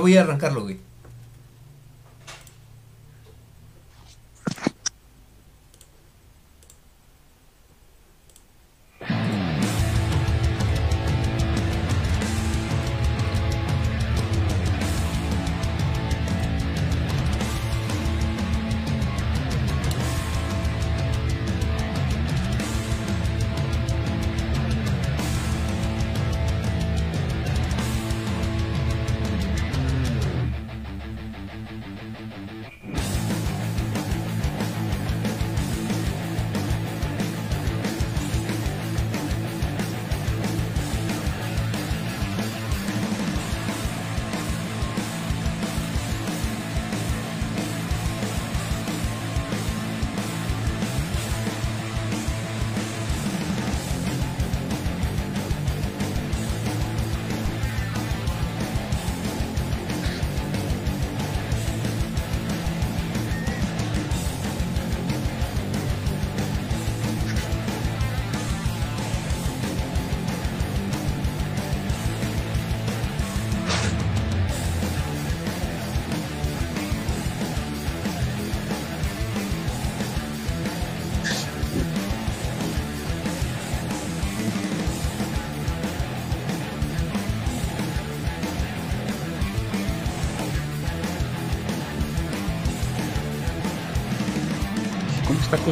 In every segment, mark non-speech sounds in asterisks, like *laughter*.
voy a arrancarlo, güey.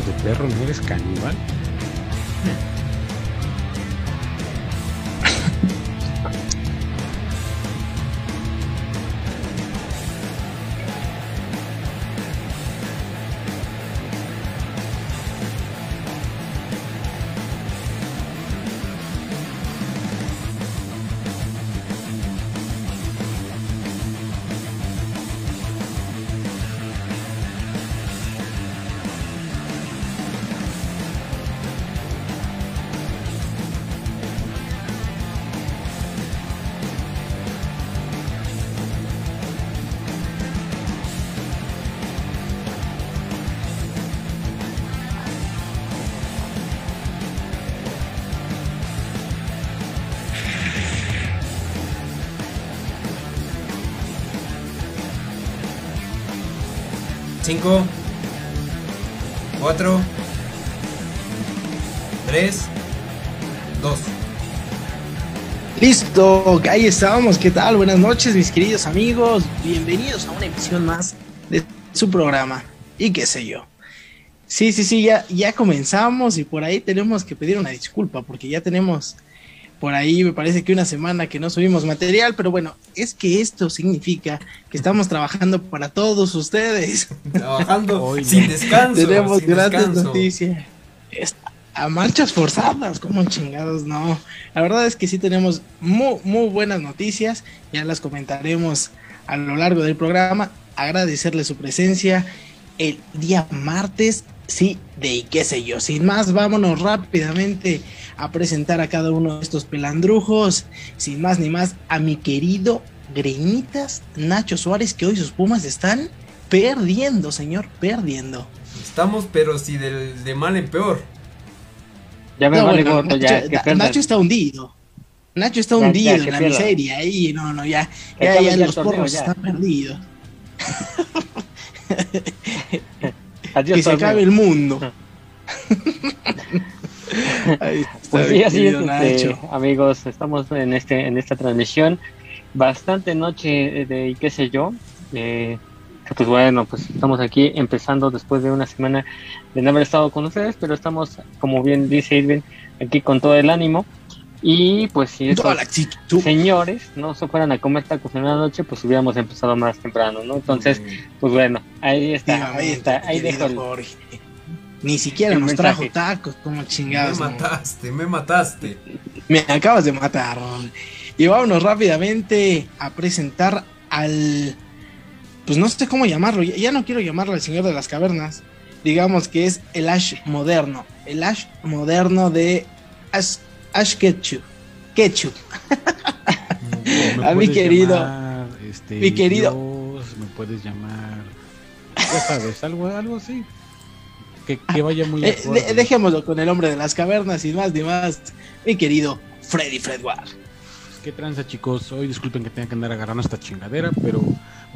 De perro? ¿No eres caníbal? Cinco, cuatro, tres, dos. Listo, ahí estábamos. ¿Qué tal? Buenas noches, mis queridos amigos. Bienvenidos a una emisión más de su programa. Y qué sé yo. Sí, sí, sí, ya, ya comenzamos y por ahí tenemos que pedir una disculpa porque ya tenemos por ahí, me parece que una semana que no subimos material, pero bueno, es que esto significa que estamos trabajando para todos ustedes. *laughs* Trabajando sin descanso. tenemos sin grandes descanso. noticias. A marchas forzadas, como chingados, no. La verdad es que sí tenemos muy, muy buenas noticias. Ya las comentaremos a lo largo del programa. Agradecerle su presencia el día martes. Sí, de y qué sé yo. Sin más, vámonos rápidamente a presentar a cada uno de estos pelandrujos. Sin más ni más, a mi querido Greñitas Nacho Suárez, que hoy sus pumas están perdiendo, señor, perdiendo. Estamos, pero si del, de mal en peor. Ya me No, vale bueno, gordo, Nacho, ya, que. Nacho está hundido. Nacho está Ya, hundido en la miseria. Ahí, no, no, ya. Ya, ya los torneo, porros ya. están perdidos. *laughs* Adiós, que se acabe el mundo. *laughs* Ahí está, Pues sí, así es, este, amigos, estamos en este en esta transmisión bastante noche de qué sé yo. eh, pues bueno, pues estamos aquí empezando después de una semana de no haber estado con ustedes, pero estamos, como bien dice Irving, aquí con todo el ánimo. Y pues si actitud. señores no se fueran a comer tacos en la noche, pues hubiéramos empezado más temprano, ¿no? Entonces, Mm, pues bueno, ahí está, ahí está, ahí dejo el, Jorge. Ni siquiera nos mensaje. trajo tacos, como me chingados. no. mataste, me mataste. Me acabas de matar. Y vámonos rápidamente a presentar al. Pues no sé cómo llamarlo. Ya, ya no quiero llamarlo el señor de las cavernas. Digamos que es el Ash moderno. El Ash moderno de Ash, Ash Ketchum. Ketchup. *laughs* Me A mi querido- llamar, este, mi querido- Dios, me puedes llamar. Ya sabes, algo, algo así. Que, que vaya muy Eh, de- dejémoslo con el hombre de las cavernas y más ni más. Mi querido Freddy Fredward. ¿Qué tranza chicos? Hoy disculpen que tenga que andar agarrando esta chingadera, pero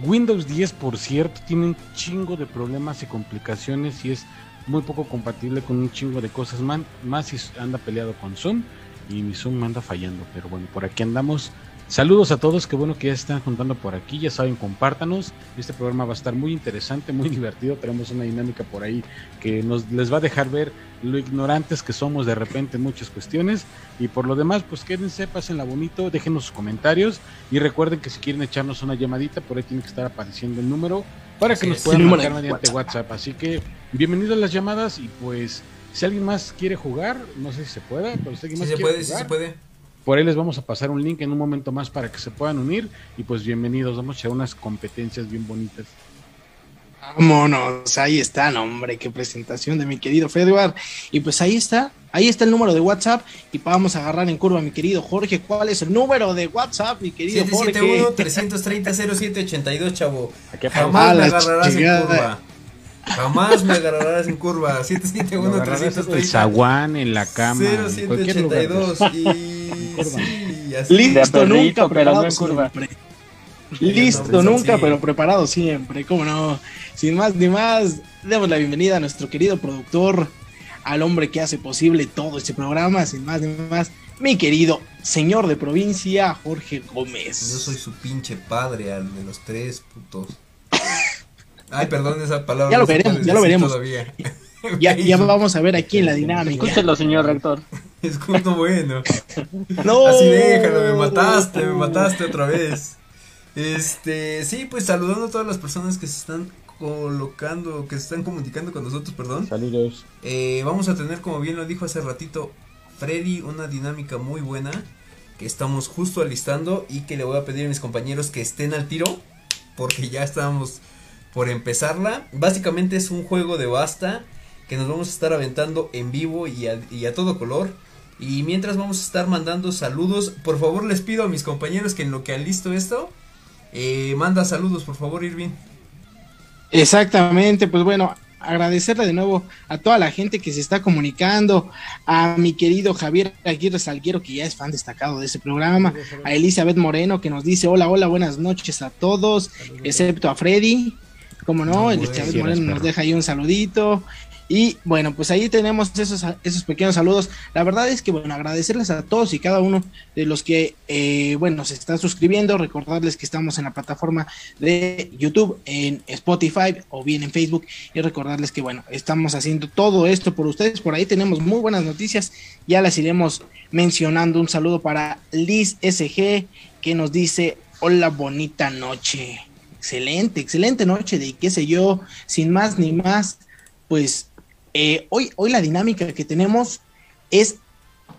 Windows 10 por cierto tiene un chingo de problemas y complicaciones y es muy poco compatible con un chingo de cosas man- más si anda peleado con Zoom y mi Zoom anda fallando, pero bueno, por aquí andamos. Saludos a todos, qué bueno que ya están juntando por aquí, ya saben, compártanos. Este programa va a estar muy interesante, muy *laughs* divertido. Tenemos una dinámica por ahí que nos les va a dejar ver lo ignorantes que somos de repente en muchas cuestiones. Y por lo demás, pues quédense, pásenla bonito, déjenos sus comentarios y recuerden que si quieren echarnos una llamadita, por ahí tiene que estar apareciendo el número para que nos puedan marcar mediante WhatsApp. Así que bienvenidos a las llamadas y pues si alguien más quiere jugar, no sé si se pueda, pero si alguien Sí más se quiere puede, sí jugar, se puede. por ahí les vamos a pasar un link en un momento más para que se puedan unir y pues bienvenidos, vamos a echar unas competencias bien bonitas. Vámonos, ahí está, hombre, qué presentación de mi querido Fedward. Y pues ahí está, ahí está el número de WhatsApp y vamos a agarrar en curva, mi querido Jorge. ¿Cuál es el número de WhatsApp, mi querido Jorge? 771-330-0782, chavo. Aquí Jamás A me agarrarás en curva. Jamás me agarrarás en curva. Lo agarrarás en el 771-330. zaguán, en la cama, en cualquier lugar. 0782 y *laughs* sí, así. Listo, perrito, nunca pero preparado no en curva. siempre. Listo, nunca, sí. pero preparado siempre, cómo no. Sin más ni más, demos la bienvenida a nuestro querido productor, al hombre que hace posible todo este programa, sin más ni más, mi querido señor de provincia, Jorge Gómez. Yo soy su pinche padre, al de los tres putos. Ay, perdón esa palabra. Ya lo veremos, ya lo veremos. Todavía. *laughs* Ya, ya vamos a ver aquí en la dinámica. Escúchelo, señor rector. *laughs* Es justo bueno. No. Así déjalo, me mataste, me mataste otra vez. Este, sí, pues saludando a todas las personas que se están colocando, que se están comunicando con nosotros, perdón. Saludos. Eh, vamos a tener, como bien lo dijo hace ratito Freddy, una dinámica muy buena que estamos justo alistando y que le voy a pedir a mis compañeros que estén al tiro porque ya estamos por empezarla. Básicamente es un juego de basta que nos vamos a estar aventando en vivo y a, y a todo color. Y mientras vamos a estar mandando saludos, por favor les pido a mis compañeros que en lo que alisto esto, eh, manda saludos, por favor, Irving. Exactamente, pues bueno, agradecerle de nuevo a toda la gente que se está comunicando, a mi querido Javier Aguirre Salguero, que ya es fan destacado de ese programa, a Elizabeth Moreno, que nos dice hola, hola, buenas noches a todos, excepto a Freddy, como no, No, Elizabeth güey. Moreno nos deja ahí un saludito. Y bueno, pues ahí tenemos esos, esos pequeños saludos. La verdad es que, bueno, agradecerles a todos y cada uno de los que, eh, bueno, se están suscribiendo. Recordarles que estamos en la plataforma de YouTube, en Spotify o bien en Facebook. Y recordarles que, bueno, estamos haciendo todo esto por ustedes. Por ahí tenemos muy buenas noticias. Ya las iremos mencionando. Un saludo para Liz SG, que nos dice: Hola, bonita noche. Excelente, excelente noche de qué sé yo, sin más ni más, pues eh, hoy, hoy la dinámica que tenemos es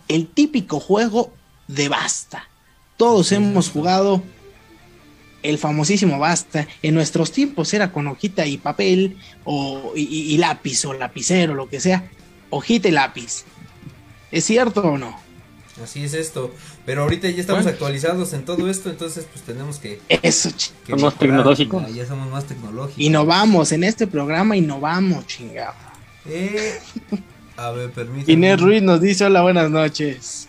el típico juego de basta. Todos hemos jugado el famosísimo basta. En nuestros tiempos era con hojita y papel o, y, lápiz o lapicero, lo que sea. Hojita y lápiz. ¿Es cierto o no? Así es esto. Pero ahorita ya estamos Bueno. actualizados en todo esto, entonces pues tenemos que... Eso, que Somos mejorar. tecnológicos. Ya, ya somos más tecnológicos. innovamos en este programa, innovamos, chingado. Eh, a ver, permítame. Inés Ruiz nos dice hola, buenas noches.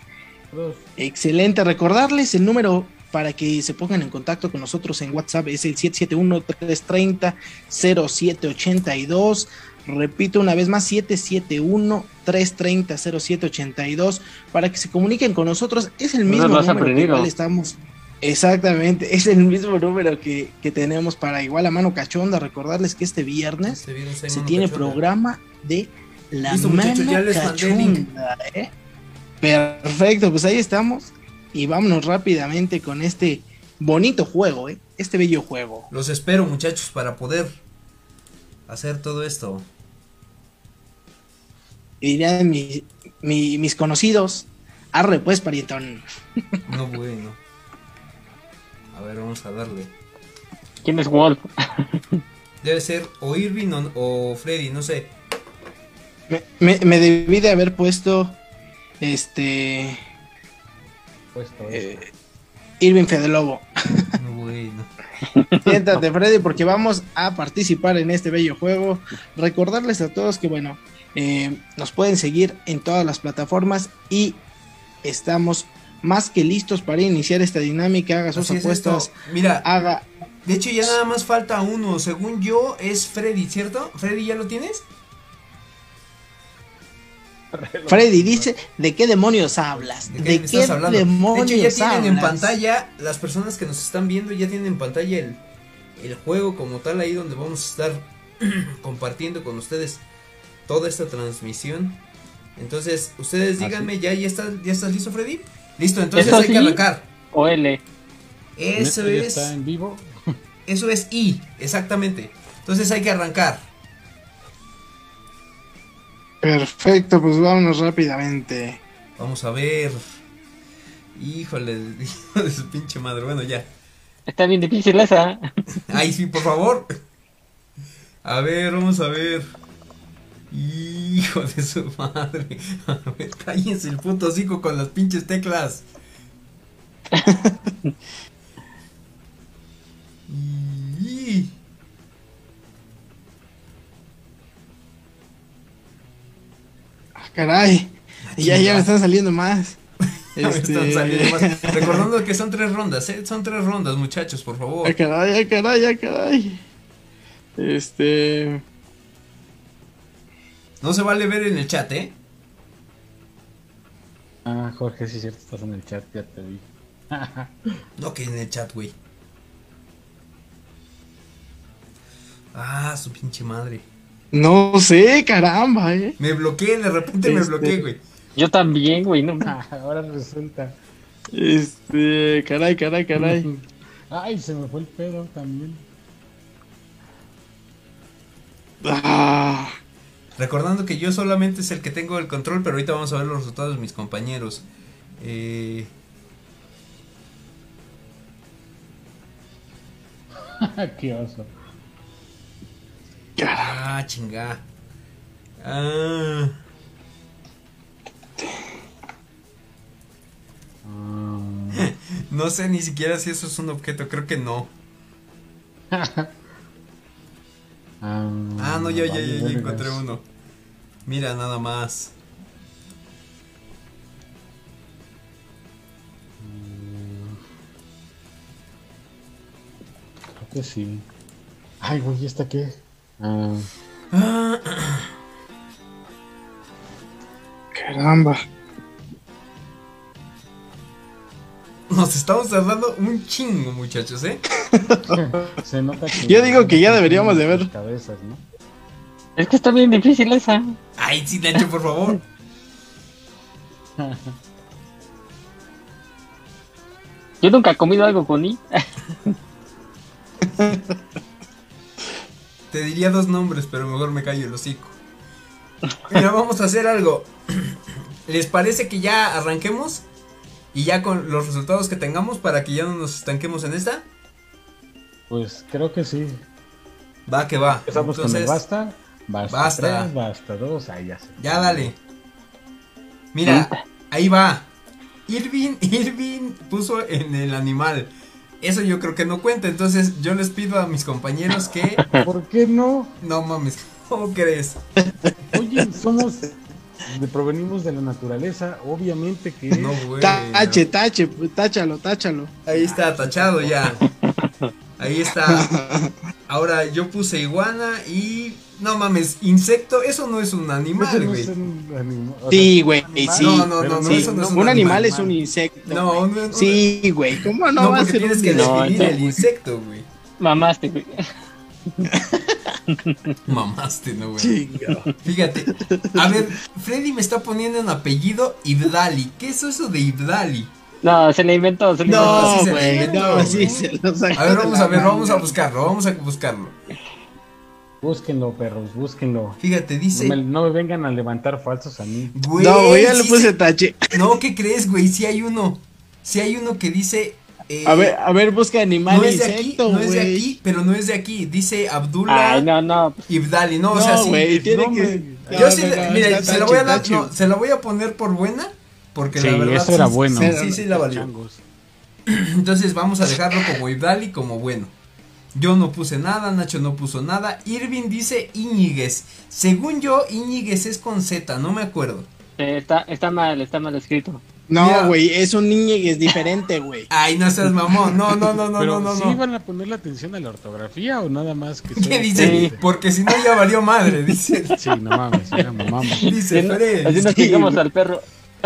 Excelente. Recordarles el número para que se pongan en contacto con nosotros en WhatsApp. Es el 771-330-0782. Repito una vez más, 771-330-0782 para que se comuniquen con nosotros. Es el No mismo has número que igual estamos. Exactamente, es el mismo número que, que tenemos para igual a mano cachonda. Recordarles que este viernes Este viernes se tiene cachonda. programa de la mano cachonda, ¿eh? Perfecto, pues ahí estamos. Y vámonos rápidamente con este bonito juego, ¿eh? Este bello juego. Los espero, muchachos, para poder hacer todo esto. Y dirían mi- mi- mis conocidos. Arre pues, parientón. *laughs* No bueno. A ver, vamos a darle. ¿Quién es Wolf? *laughs* Debe ser o Irving o, o Freddy, no sé. Me, me- me debí de haber puesto este Puesto, eh, Irving Fedelobo. No *laughs* bueno. Siéntate, Freddy, porque vamos a participar en este bello juego. Recordarles a todos que, bueno, eh, nos pueden seguir en todas las plataformas y estamos más que listos para iniciar esta dinámica, haga sus Así es apuestas. Mira, haga... de hecho ya nada más falta uno. Según yo es Freddy, ¿cierto? Freddy, ¿ya lo tienes? Freddy dice, ¿de qué demonios hablas? ¿De, qué me qué estás hablando? demonios de hecho, ya tienen en pantalla, las personas que nos están viendo ya tienen en pantalla el, el juego como tal ahí donde vamos a estar *clears throat* compartiendo con ustedes toda esta transmisión. Entonces, ustedes díganme, ¿ya, ya, estás, ¿ya estás listo, Freddy? Listo, entonces ¿Eso hay que arrancar. O L. Eso ¿Neta ya es, está en vivo? eso es I, exactamente. Entonces hay que arrancar. Perfecto, pues vámonos rápidamente. Vamos a ver. Híjole, hijo *laughs* de su pinche madre. Bueno, ya. Está bien difícil esa. *laughs* Ay, sí, por favor. A ver, vamos a ver. Hijo de su madre. *laughs* A ver, cállense el puto hocico con las pinches teclas. Caray, ya, ya me están saliendo más. *laughs* Este, están saliendo más. *laughs* Recordando que son tres rondas, ¿eh? Son tres rondas, muchachos, por favor. Ah, caray, ah, caray, ah, caray. Este... No se vale ver en el chat, ¿eh? Ah, Jorge, sí es cierto, estás en el chat, ya te vi. *laughs* No que en el chat, güey. Ah, su pinche madre. No sé, caramba, eh. Me bloqueé, de repente me Este- bloqueé, güey. Yo también, güey. No. *laughs* Ahora resulta. Este, caray, caray, caray. *laughs* Ay, se me fue el pedo también. Ah, Recordando que yo solamente es el que tengo el control, pero ahorita vamos a ver los resultados de mis compañeros. Eh, *laughs* Qué oso. Ah, chinga. Ah, *laughs* no sé ni siquiera si eso es un objeto, creo que no. *laughs* ah, Ah, no, ya, ya, ya, ya encontré uno. Mira, nada más. Creo que sí. Ay, güey, ¿y esta qué? Ah, Ah, Caramba. nos estamos tardando un chingo, muchachos, ¿eh? *laughs* se nota que. Yo digo que ya deberíamos de ver. Cabezas, ¿no? Es que está bien difícil esa. Ay, sí, Nacho, por favor. Yo nunca he comido algo con I. *laughs* Te diría dos nombres, pero mejor me callo el hocico. Mira, vamos a hacer algo. *clears throat* ¿Les parece que ya arranquemos? Y ya con los resultados que tengamos para que ya no nos estanquemos en esta. Pues creo que sí. Va que va. Empezamos con el basta. Basta, Basta. tres, basta dos. Ahí ya sé. Ya dale. Mira, ahí va. Irving, *laughs* Irving puso en el animal. Eso yo creo que no cuenta. Entonces yo les pido a mis compañeros que. *laughs* ¿Por qué no? No mames, ¿cómo crees? Oye, somos. de- provenimos de la naturaleza. Obviamente que. No, güey. Tache, tache, táchalo, táchalo. Ahí está, tachado ya. Ahí está. Ahora yo puse iguana y. No mames, insecto, eso no es un animal, no güey. un anima- o sea, Sí, güey, sí. No, no, no, Sí, eso no es un un animal animal. es un insecto. No, güey. no, no. Sí, güey, ¿cómo no, No, va a ser tienes un que? No, definir el insecto, güey. Mamaste, güey. *laughs* Mamaste, no, güey. Fíjate. A ver, Freddy me está poniendo un apellido Ibdali. ¿Qué es eso de Ibdali? No, se le inventó. Se le No, sí se güey, inventó, no, güey. sí se lo sacó A ver, vamos a ver, manga. vamos a buscarlo, vamos a buscarlo. Búsquenlo, perros, búsquenlo. Fíjate, No dice. me, no me vengan a levantar falsos a mí. Güey, No, güey, ya le sí puse se- tache. No, ¿qué crees, güey? Sí hay uno. Sí hay uno que dice. eh, A ver, a ver, busca animal no es de aquí, no es de aquí, pero no es de aquí. Dice Abdullah Ay, no, no. Ibdali, no, o sea, No, sí. güey, tiene no, que. Yo No, sí, no, le- no, mira, se la voy a dar, no, se la voy a poner por buena, porque la Sí, verdad eso era sí- bueno. Sí, sí, sí la valió. Changos. *clears throat* Entonces vamos a dejarlo como Ibdali como bueno. Yo no puse nada, Nacho no puso nada. Irving dice Íñiguez. Según yo, Íñiguez es con Z, no me acuerdo. Eh, está, está mal, está mal escrito. No, güey, es un Íñiguez diferente, güey. *laughs* Ay, no seas mamón. No, no, no, no, Pero no, no. ¿sí no. van a ponerle atención a la ortografía o nada más que ¿Qué dice? Sí. Porque si no ya valió madre, dice. Sí, no mames, ya mamamos. *laughs* Dice Así no- Fred. así nos güey. al perro.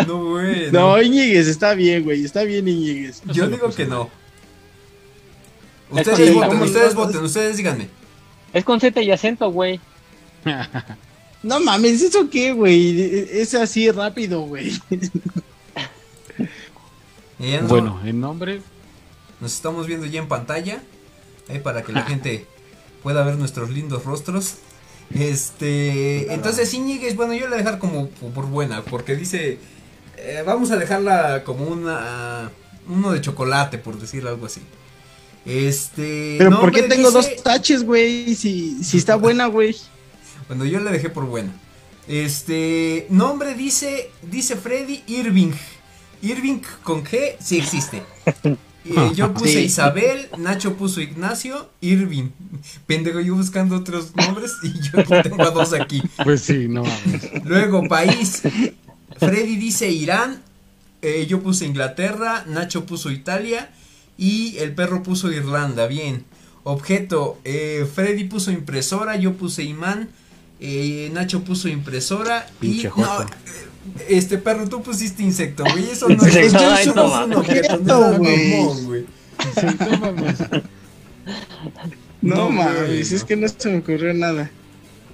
No, güey. No, Íñiguez está bien, güey. Está bien Íñiguez. Yo digo que no. Es Ustedes voten, ustedes voten, ustedes díganme. Es con Z y acento, güey. *laughs* No mames, ¿eso qué, güey? Es así rápido, güey. No- Bueno, el nombre, Nos estamos viendo ya en pantalla. Ahí para que la gente pueda ver nuestros lindos rostros. Este. Entonces, Íñiguez, bueno, yo le voy a dejar como por buena. Porque dice. eh, vamos a dejarla como una. Uno de chocolate, por decir algo así. Este. Pero ¿por qué nombre tengo dice- dos taches, güey? Si, si está buena, güey. *laughs* Bueno, yo le dejé por buena. Este. Nombre dice. Dice Freddy Irving. Irving con G sí existe. *laughs* Eh, yo puse Sí. Isabel, Nacho puso Ignacio, Irving. Pendejo, yo buscando otros nombres y yo tengo a dos aquí. pues sí, no mames. Luego, país. Freddy dice Irán, eh, yo puse Inglaterra, Nacho puso Italia y el perro puso Irlanda. Bien. Objeto, eh, Freddy puso impresora, yo puse imán, eh, Nacho puso impresora y Pinche no, joto. eh, este perro tú pusiste insecto, güey, eso no *laughs* es, eso no un objeto, no güey. mamón, güey. Sí, no mames. No, mames, es que no se me ocurrió nada.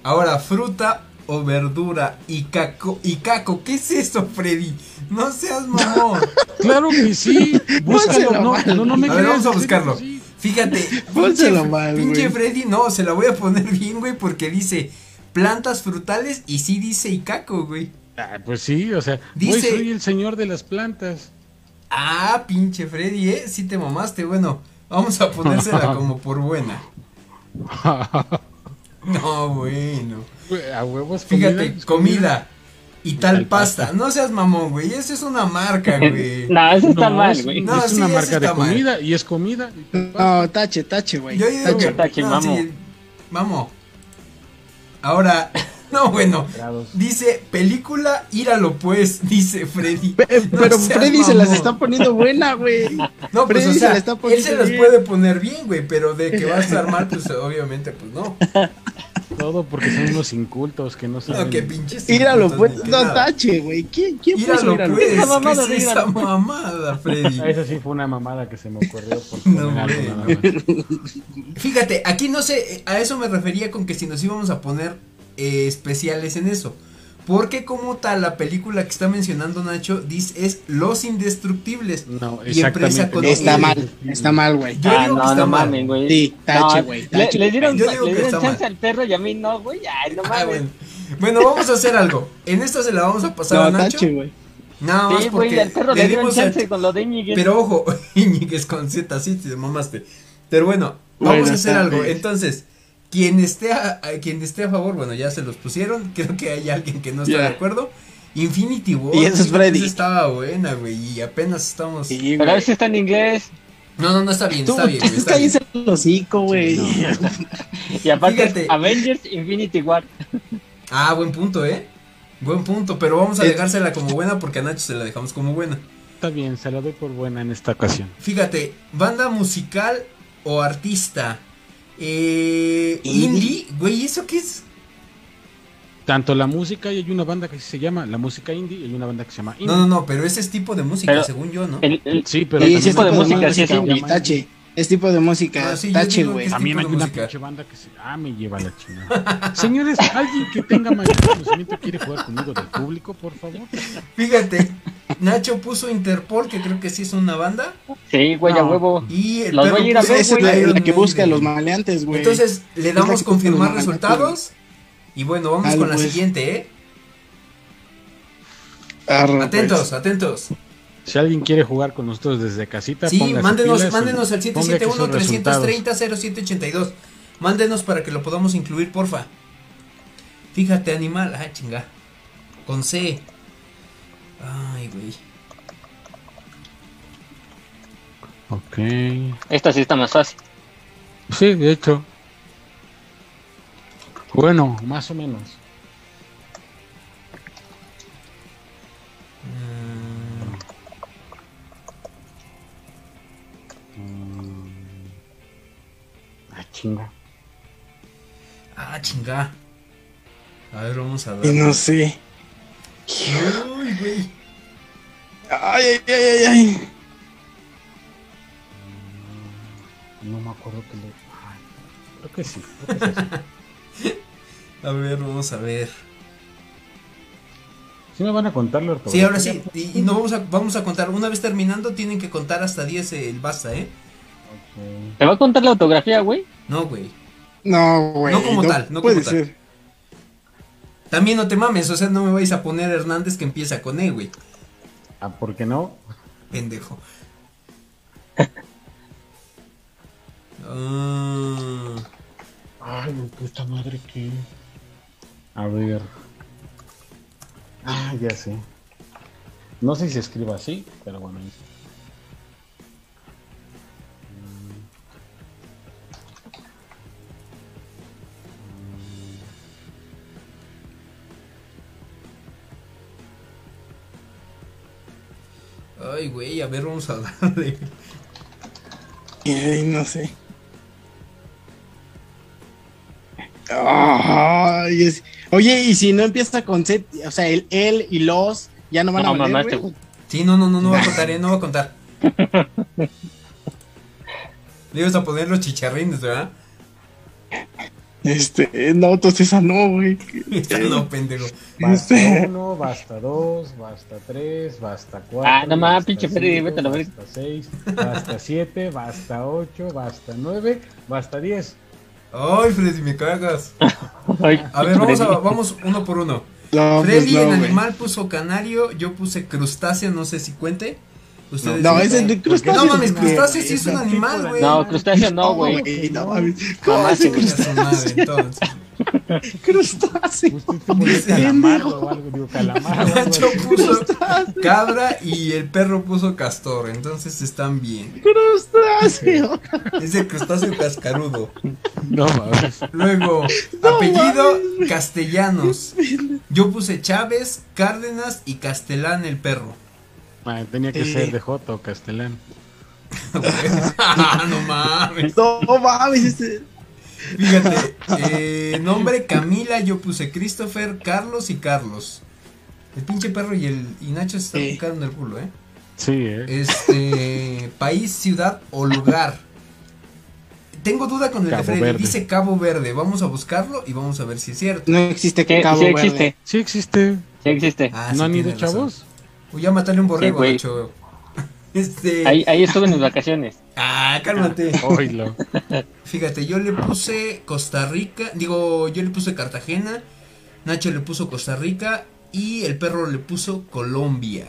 Ahora, fruta o verdura y caco, y caco, ¿qué es eso, Freddy? No seas mamón. *laughs* Claro que sí. Búscalo. No, mal. no, no me A ver, vamos a buscarlo. sí. Fíjate, *laughs* Pónselo pinche, mal, pinche. Freddy, no, se la voy a poner bien, güey, porque dice plantas frutales y sí dice Icaco, güey. Ah, pues sí, o sea, Dice- soy el señor de las plantas. Ah, pinche Freddy, eh, sí te mamaste, bueno, vamos a *laughs* ponérsela como por buena. *laughs* No, bueno. A huevos Fíjate, comida y tal tal pasta. pasta. No seas mamón, güey, eso es una marca, *laughs* güey. No, eso está No, mal, es, güey. No, es sí, una marca de mal. comida y es comida. y. No, tache, tache, güey. Yo digo Tache. que Tache, no, mamo. sí. Ahora, *laughs* no, bueno. Dice, película, íralo pues, *laughs* dice Freddy. Pe- *laughs* No Pero Freddy se las mamón. está poniendo buena, güey. No, pues Freddy o se sea, la está él poniendo se las bien. puede poner bien, güey, pero de que va a estar mal, pues obviamente, pues no. Todo porque son unos incultos que no saben. No, que pinches. Íralo, pues. No, tache, güey. ¿Quién, quién puso Íralo íralo? pues, Esa mamada ¿qué de es esa íralo, mamada, Freddy? Esa sí fue una mamada que se me ocurrió por No. Fíjate, aquí no sé, a eso me refería con que si nos íbamos a poner eh, especiales en eso. Porque como tal, la película que está mencionando Nacho dice, es Los Indestructibles. No, Y empresa con- Está mal, está mal, güey. Yo ah, digo que no, está no mal. güey. Sí, tache, No, güey, le- tache, Le, dieron, Yo digo le que dieron está chance mal. al perro y a mí no, güey. Ay, no Ah, mames. bueno. Bueno, vamos a hacer algo. En esta se la vamos a pasar a No, Nacho. tache. Nada más sí, porque güey, al perro le dieron chance con lo de Íñiguez. Pero ojo, *laughs* Íñiguez con Z, sí, te mamaste. Pero bueno, vamos Bueno, a hacer algo. bien. Entonces, quien esté a, a- quien esté a favor, bueno, ya se los pusieron. *laughs* Creo que hay alguien que no está de acuerdo. Infinity War. Y ese es Freddy. esa estaba buena, güey. Y apenas estamos. Sí, Pero a ver si está en inglés. No, no, no está bien, está bien. güey, está bien. el hocico, güey. *laughs* Y aparte, Fíjate. Avengers Infinity War. Ah, buen punto, eh. Buen punto, pero vamos a Eh. dejársela como buena porque a Nacho se la dejamos como buena. Está bien, se la doy por buena en esta ocasión. Fíjate, banda musical o artista. Eh, Indie. güey, ¿eso qué es? Tanto la música y hay una banda que se llama la música indie y hay una banda que se llama indie. No, no, no, pero ese es tipo de música, Pero- según yo, ¿no? El, el- Sí, pero tipo de música sí es indie. Es tipo de música. Ah, sí, tache, güey. También hay una pinche banda que se... Ah, me lleva la chingada. *laughs* Señores, alguien que tenga mayor conocimiento quiere jugar conmigo del público, por favor. Fíjate, Nacho puso Interpol, que creo que sí es una banda. sí, güey, a No. huevo. Y el Los perro voy a ir a ver, Esa es la, la que busca a los maleantes, güey. Entonces, le damos confirmar resultados. Y bueno, vamos Dale, con la pues. siguiente, ¿eh? Arre, pues. Atentos, atentos. Si alguien quiere jugar con nosotros desde casita, Sí, mándenos, pilas mándenos al ponga aquí sus resultados. 771-330-0782. Mándenos para que lo podamos incluir, porfa. Fíjate, animal. Ah, chinga. Con C. Ay, güey. Ok. Esta sí está más fácil. Sí, de hecho. Bueno, más o menos. Chinga. Ah, chinga. A ver, vamos a ver. no sé. Uy, güey. Ay, ay, ay, ay, ay. No me acuerdo que le. Ay, creo que sí. Creo que. *laughs* A ver, vamos a ver. ¿Sí me van a contar la? Sí, ahora sí. Y, y no vamos a, vamos a contar. Una vez terminando, tienen que contar hasta 10 el basta, ¿eh? ¿Te va a contar la autografía, güey? No, güey. No, güey. No como tal, no puede como tal. ser. También no te mames, o sea, no me vais a poner Hernández que empieza con E, güey. Ah, ¿por qué no? Pendejo. *laughs* Ah, Ay, puta madre que. A ver. Ah, ya sé. No sé si se escribe así, pero bueno. Ay, güey, a ver, vamos a darle. Ay, no sé. Oye, y si no empieza con Z, o sea, el él y los ya no van No, a valer, mamaste, güey? güey. Sí, no, no, no, no va a contar, ¿eh? No va a contar. *laughs* Le ibas a poner los chicharrines, ¿verdad? Este, no, entonces esa no, güey. *laughs* No, pendejo. Basta Este. uno, basta dos, basta tres, basta cuatro. Ah, no más, basta pinche Freddy, vete a la verga. Basta seis, basta siete, basta ocho, basta nueve, basta diez. Ay, Freddy, me cagas. *laughs* Ay, A ver, vamos, a, vamos uno por uno. No, pues Freddy no, en güey. animal puso canario, yo puse crustáceo, no sé si cuente. Ustedes No, ese de crustáceo. No mames, crustáceo sí es un animal, güey. No, crustáceo no, güey. no mames. ¿Cómo hace *laughs* crustáceo? Dice- calamardo o algo, digo, calamardo. Nacho puso cabra y el perro puso castor, entonces están bien. Crustáceo. Es el crustáceo cascarudo. No mames. Luego, apellido castellanos. Yo puse Chávez, Cárdenas y Castelán el perro. Ah, tenía que Sí. ser de J o Castellán. *laughs* No mames. No mames, este. Fíjate, eh, nombre Camila, yo puse Christopher, Carlos y Carlos. El pinche perro y el y Nacho se están Sí. picando el culo, ¿eh? Sí, eh. Este, país, ciudad o lugar. Tengo duda con el de Cabo Freddy. Verde. Dice Cabo Verde. Vamos a buscarlo y vamos a ver si es cierto. No existe Sí, Cabo sí Verde. existe, Sí existe. sí existe. Ah, ¿No sí, han ido, chavos? Uy, ya matarle un borrego. Nacho. *laughs* Este. Ahí, ahí estuve en mis vacaciones. *laughs* Ah, cálmate. Fíjate, yo le puse Costa Rica. Digo, yo le puse Cartagena. Nacho le puso Costa Rica. Y el perro le puso Colombia.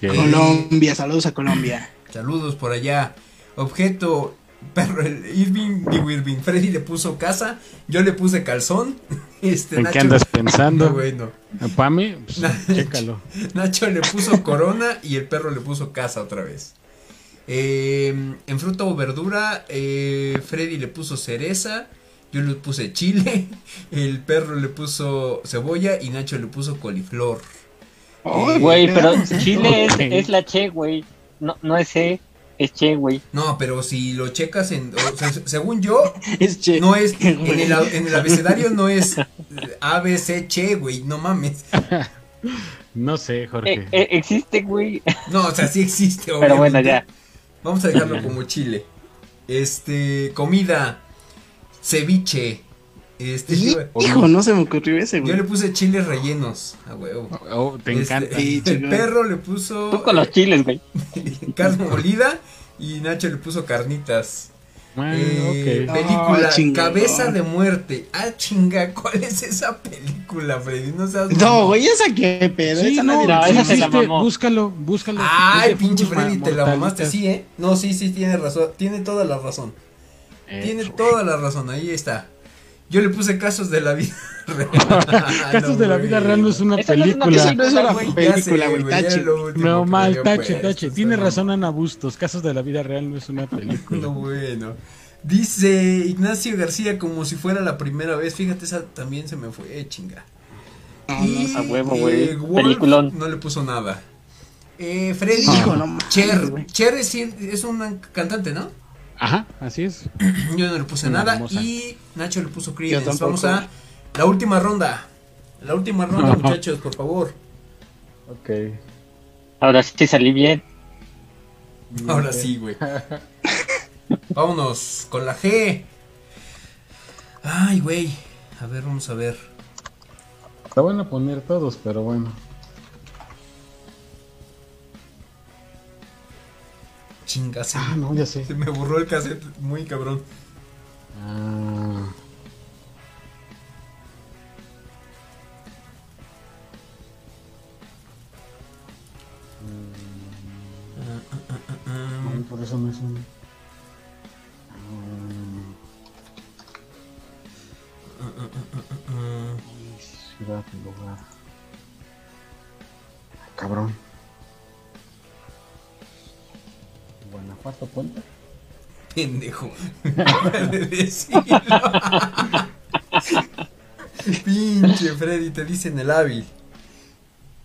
Colombia, saludos a Colombia. Saludos por allá. Objeto, perro, el Irving, digo Irving, Freddy le puso casa, yo le puse calzón. *laughs* Este, ¿En Nacho, qué andas pensando? No, *laughs* bueno. Pame, pues, chécalo. Nacho le puso corona y el perro le puso casa otra vez. Eh, en fruta o verdura, eh, Freddy le puso cereza, yo le puse chile, *laughs* el perro le puso cebolla y Nacho le puso coliflor. Güey, pero veamos, Chile es, es la Che, güey. No, no es E, es Che, güey. No, pero si lo checas en, o sea, según yo, *laughs* Es che. No es, en el, en el abecedario no es A, B, C, Che, güey, no mames. *laughs* No sé, Eh, Jorge. eh, existe, güey. *laughs* No, o sea, sí existe, Pero obviamente. bueno, ya. Vamos a dejarlo como Chile. Este, comida, ceviche. Este, Hijo, no se me ocurrió ese, yo güey. le puse chiles rellenos, a huevo. Oh, te Este, encanta. Sí, *laughs* el perro le puso Tú con los chiles, güey. *laughs* carne molida y Nacho le puso carnitas. Ah, Eh, ok. película Ah. Cabeza de muerte. Ah, chinga, ¿cuál es esa película, Freddy? No seas No, güey, esa qué pedo. Sí, esa no, esa se la mamó. búscalo, búscalo. Ay, pinche Freddy, te la mamaste, sí, ¿eh? No, sí, sí, tiene razón. Tiene toda la razón. Eh, Tiene toda la razón, ahí está. Yo le puse casos de la vida *laughs* real. *laughs* Casos de la vida real no es una no película. No es una película, güey. tache. No, mal, tache, puesto, tache. Tiene razón Ana Bustos. Casos de la vida real no es una película. No, bueno. Dice Ignacio García como si fuera la primera vez. Fíjate, esa también se me fue, eh, chinga. No, no, Y a huevo, güey. eh, Wolf Peliculón. no le puso nada. Eh, Freddy, Hijo, no Cher. Cher es, es una cantante, ¿no? Ajá, así es. Yo no le puse Una nada. hermosa. Y Nacho le puso Creedence. Vamos a la última ronda. La última ronda, *laughs* muchachos, por favor. Ok. Ahora sí salí bien. *laughs* Ahora sí, güey. *laughs* Vámonos con la G. Ay, güey. A ver, vamos a ver. Te van a poner todos, pero bueno. Chingas. Ah, no, ya sé. Se me borró el cassette muy cabrón. Ah, no, por eso no es un. Ah, ciudad, lugar. Cabrón. Guanajuato, Puente. Pendejo. *laughs* Pinche Freddy, te dicen el hábil.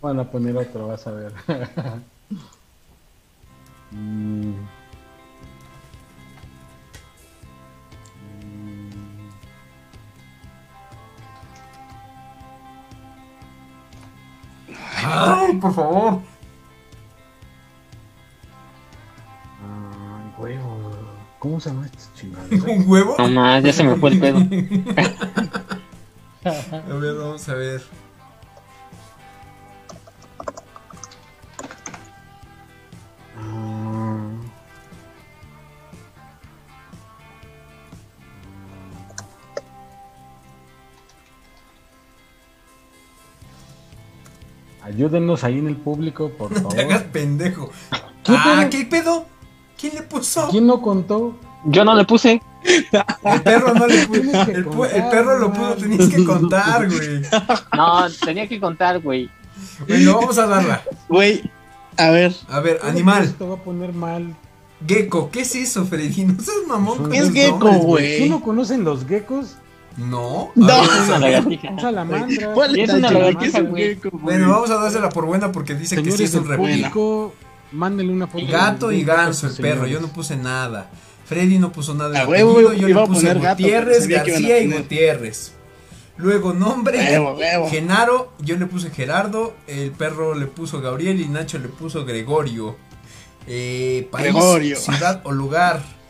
Van a poner otro, vas a ver. *laughs* Mm. Ay, por favor. Huevo. ¿Cómo se llama esta chingada? *laughs* ¿Un huevo? No más, ya se me fue el pedo. *laughs* A ver, vamos a ver. Ayúdenos ahí en el público, por *laughs* No te hagas favor. pendejo. ¿Qué ah, pedo? ¿qué pedo? ¿Quién le puso? ¿Quién no contó? Yo no le puse. El perro no le puso. El, perro lo puso, tenías que contar, güey. No, tenía que contar, güey. Bueno, vamos a darla. Güey, a ver. A ver, animal. Esto va a poner mal. Gecko, ¿qué es eso, Freddy? No seas mamón con ¿Qué es gecko, güey? ¿Tú no conocen los geckos? No. No. ver, Es vamos a una lagartija. Salamandra. ¿Cuál Y es una lagartija, ¿Qué es güey. Bueno, vamos a dársela por buena porque dice que sí es un reptil. Mándenle una foto. Gato y de- ganso, el perro. Yo no puse nada. Freddy no puso nada. A en huevo, apellido, yo iba le a puse gato, Gutiérrez, a García y. Gutiérrez. Luego nombre, Huevo, huevo. Genaro, yo le puse Gerardo, el perro le puso Gabriel y Nacho le puso Gregorio. Eh, país, Gregorio. ciudad o lugar. *laughs*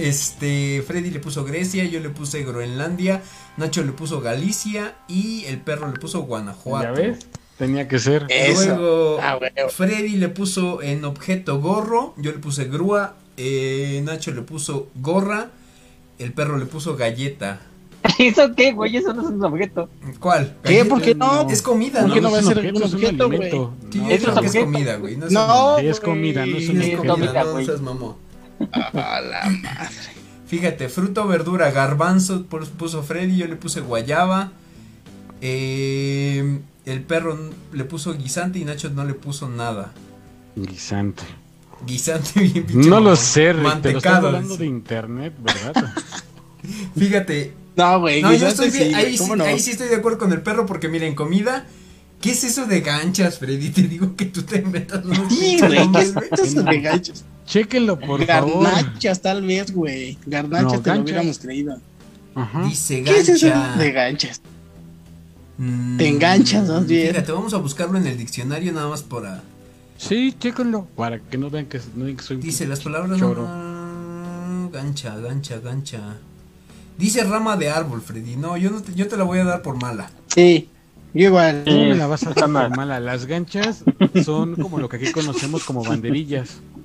Este, Freddy le puso Grecia, yo le puse Groenlandia, Nacho le puso Galicia y el perro le puso ¿Ya Guanajuato. ves? Tenía que ser. Eso. Luego Ah, huevo. Freddy le puso en objeto gorro, yo le puse grúa, eh, Nacho le puso gorra, el perro le puso galleta. *laughs* ¿Eso qué, güey? Eso no es un objeto. ¿Cuál? ¿Qué? Galleta. ¿Por qué no? Es comida, ¿Por ¿no? qué no va a es ser objeto, un es objeto, güey? Sí, No, Eso es es objeto. comida, güey. No es No, es comida, no es un es es objeto. comida, no seas mamón. *laughs* A la madre. Fíjate, fruta o verdura, garbanzo pu- puso Freddy, yo le puse guayaba. Eh, el perro le puso guisante y Nacho no le puso nada. Guisante. Guisante *laughs* bien pinche No lo sé, Rick, pero estás hablando de internet, ¿verdad? *laughs* Fíjate, No, güey. No, yo estoy bien, sí, ahí, sí, ahí sí estoy de acuerdo con el perro porque mira, en comida, ¿qué es eso de ganchas, Freddy? *laughs* Te digo que tú te inventas unos Sí, güey. ¿Qué es eso de ganchos? Chéquenlo, por favor. Garnachas, tal vez, güey. Garnachas No, te lo ganchas. hubiéramos creído. Ajá. Dice ¿Qué es eso de ganchas? Mm, Te enganchas, más bien. Fíjate, vamos a buscarlo en el diccionario nada más para... Sí, chéquenlo. Para que no vean que, no digan que soy un Dice las palabras... choro. mm, gancha, gancha, gancha. Dice rama de árbol, Freddy. No, yo, no te, yo te la voy a dar por mala. Sí, yo igual. ¿Cómo me la vas a dar por mala? Las ganchas son como lo que aquí conocemos como banderillas. *laughs*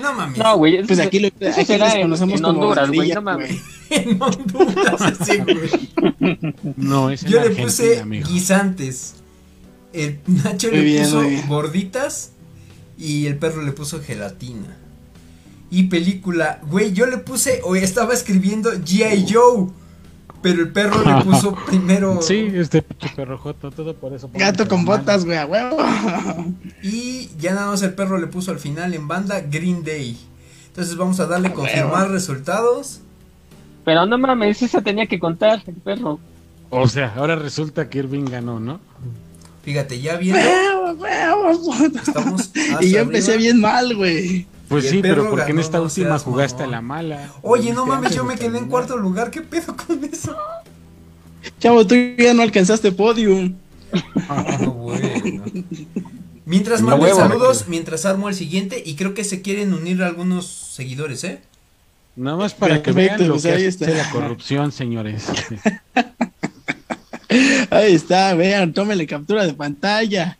No mames. No, güey. eso Pues aquí lo aquí será les en- conocemos en como Honduras, güey. No mames. *laughs* en Honduras, *laughs* sí, güey. No, es en Yo le Argentina, puse amigo. guisantes. El Nacho Muy le bien, puso gorditas. Y el perro le puso gelatina. Y película. Güey, yo le puse. O estaba escribiendo G.I. Joe. Pero el perro le *laughs* puso primero. Sí, este pinche perro joto, todo por eso. Gato con botas, güey, a huevo. Y ya nada más el perro le puso al final en banda Green Day. Entonces vamos a darle confirmar huevo. resultados. Pero no mames, esa tenía que contar, el perro. O sea, ahora resulta que Irving ganó, ¿no? Fíjate, ya viendo. *laughs* Huevo, huevo. Estamos Y yo empecé bien mal, güey. Pues sí, pero perro porque en esta no última seas jugaste a la mala. Oye, no Dijiste mames, yo me quedé en terminar. cuarto lugar. ¿Qué pedo con eso? Chavo, tú ya no alcanzaste podium. No, bueno. Mientras huevo. saludos, mientras armo el siguiente, y creo que se quieren unir algunos seguidores, ¿eh? Nada más para que vean lo pues que ahí está. la corrupción, señores. *laughs* Ahí está, vean, tómenle captura de pantalla.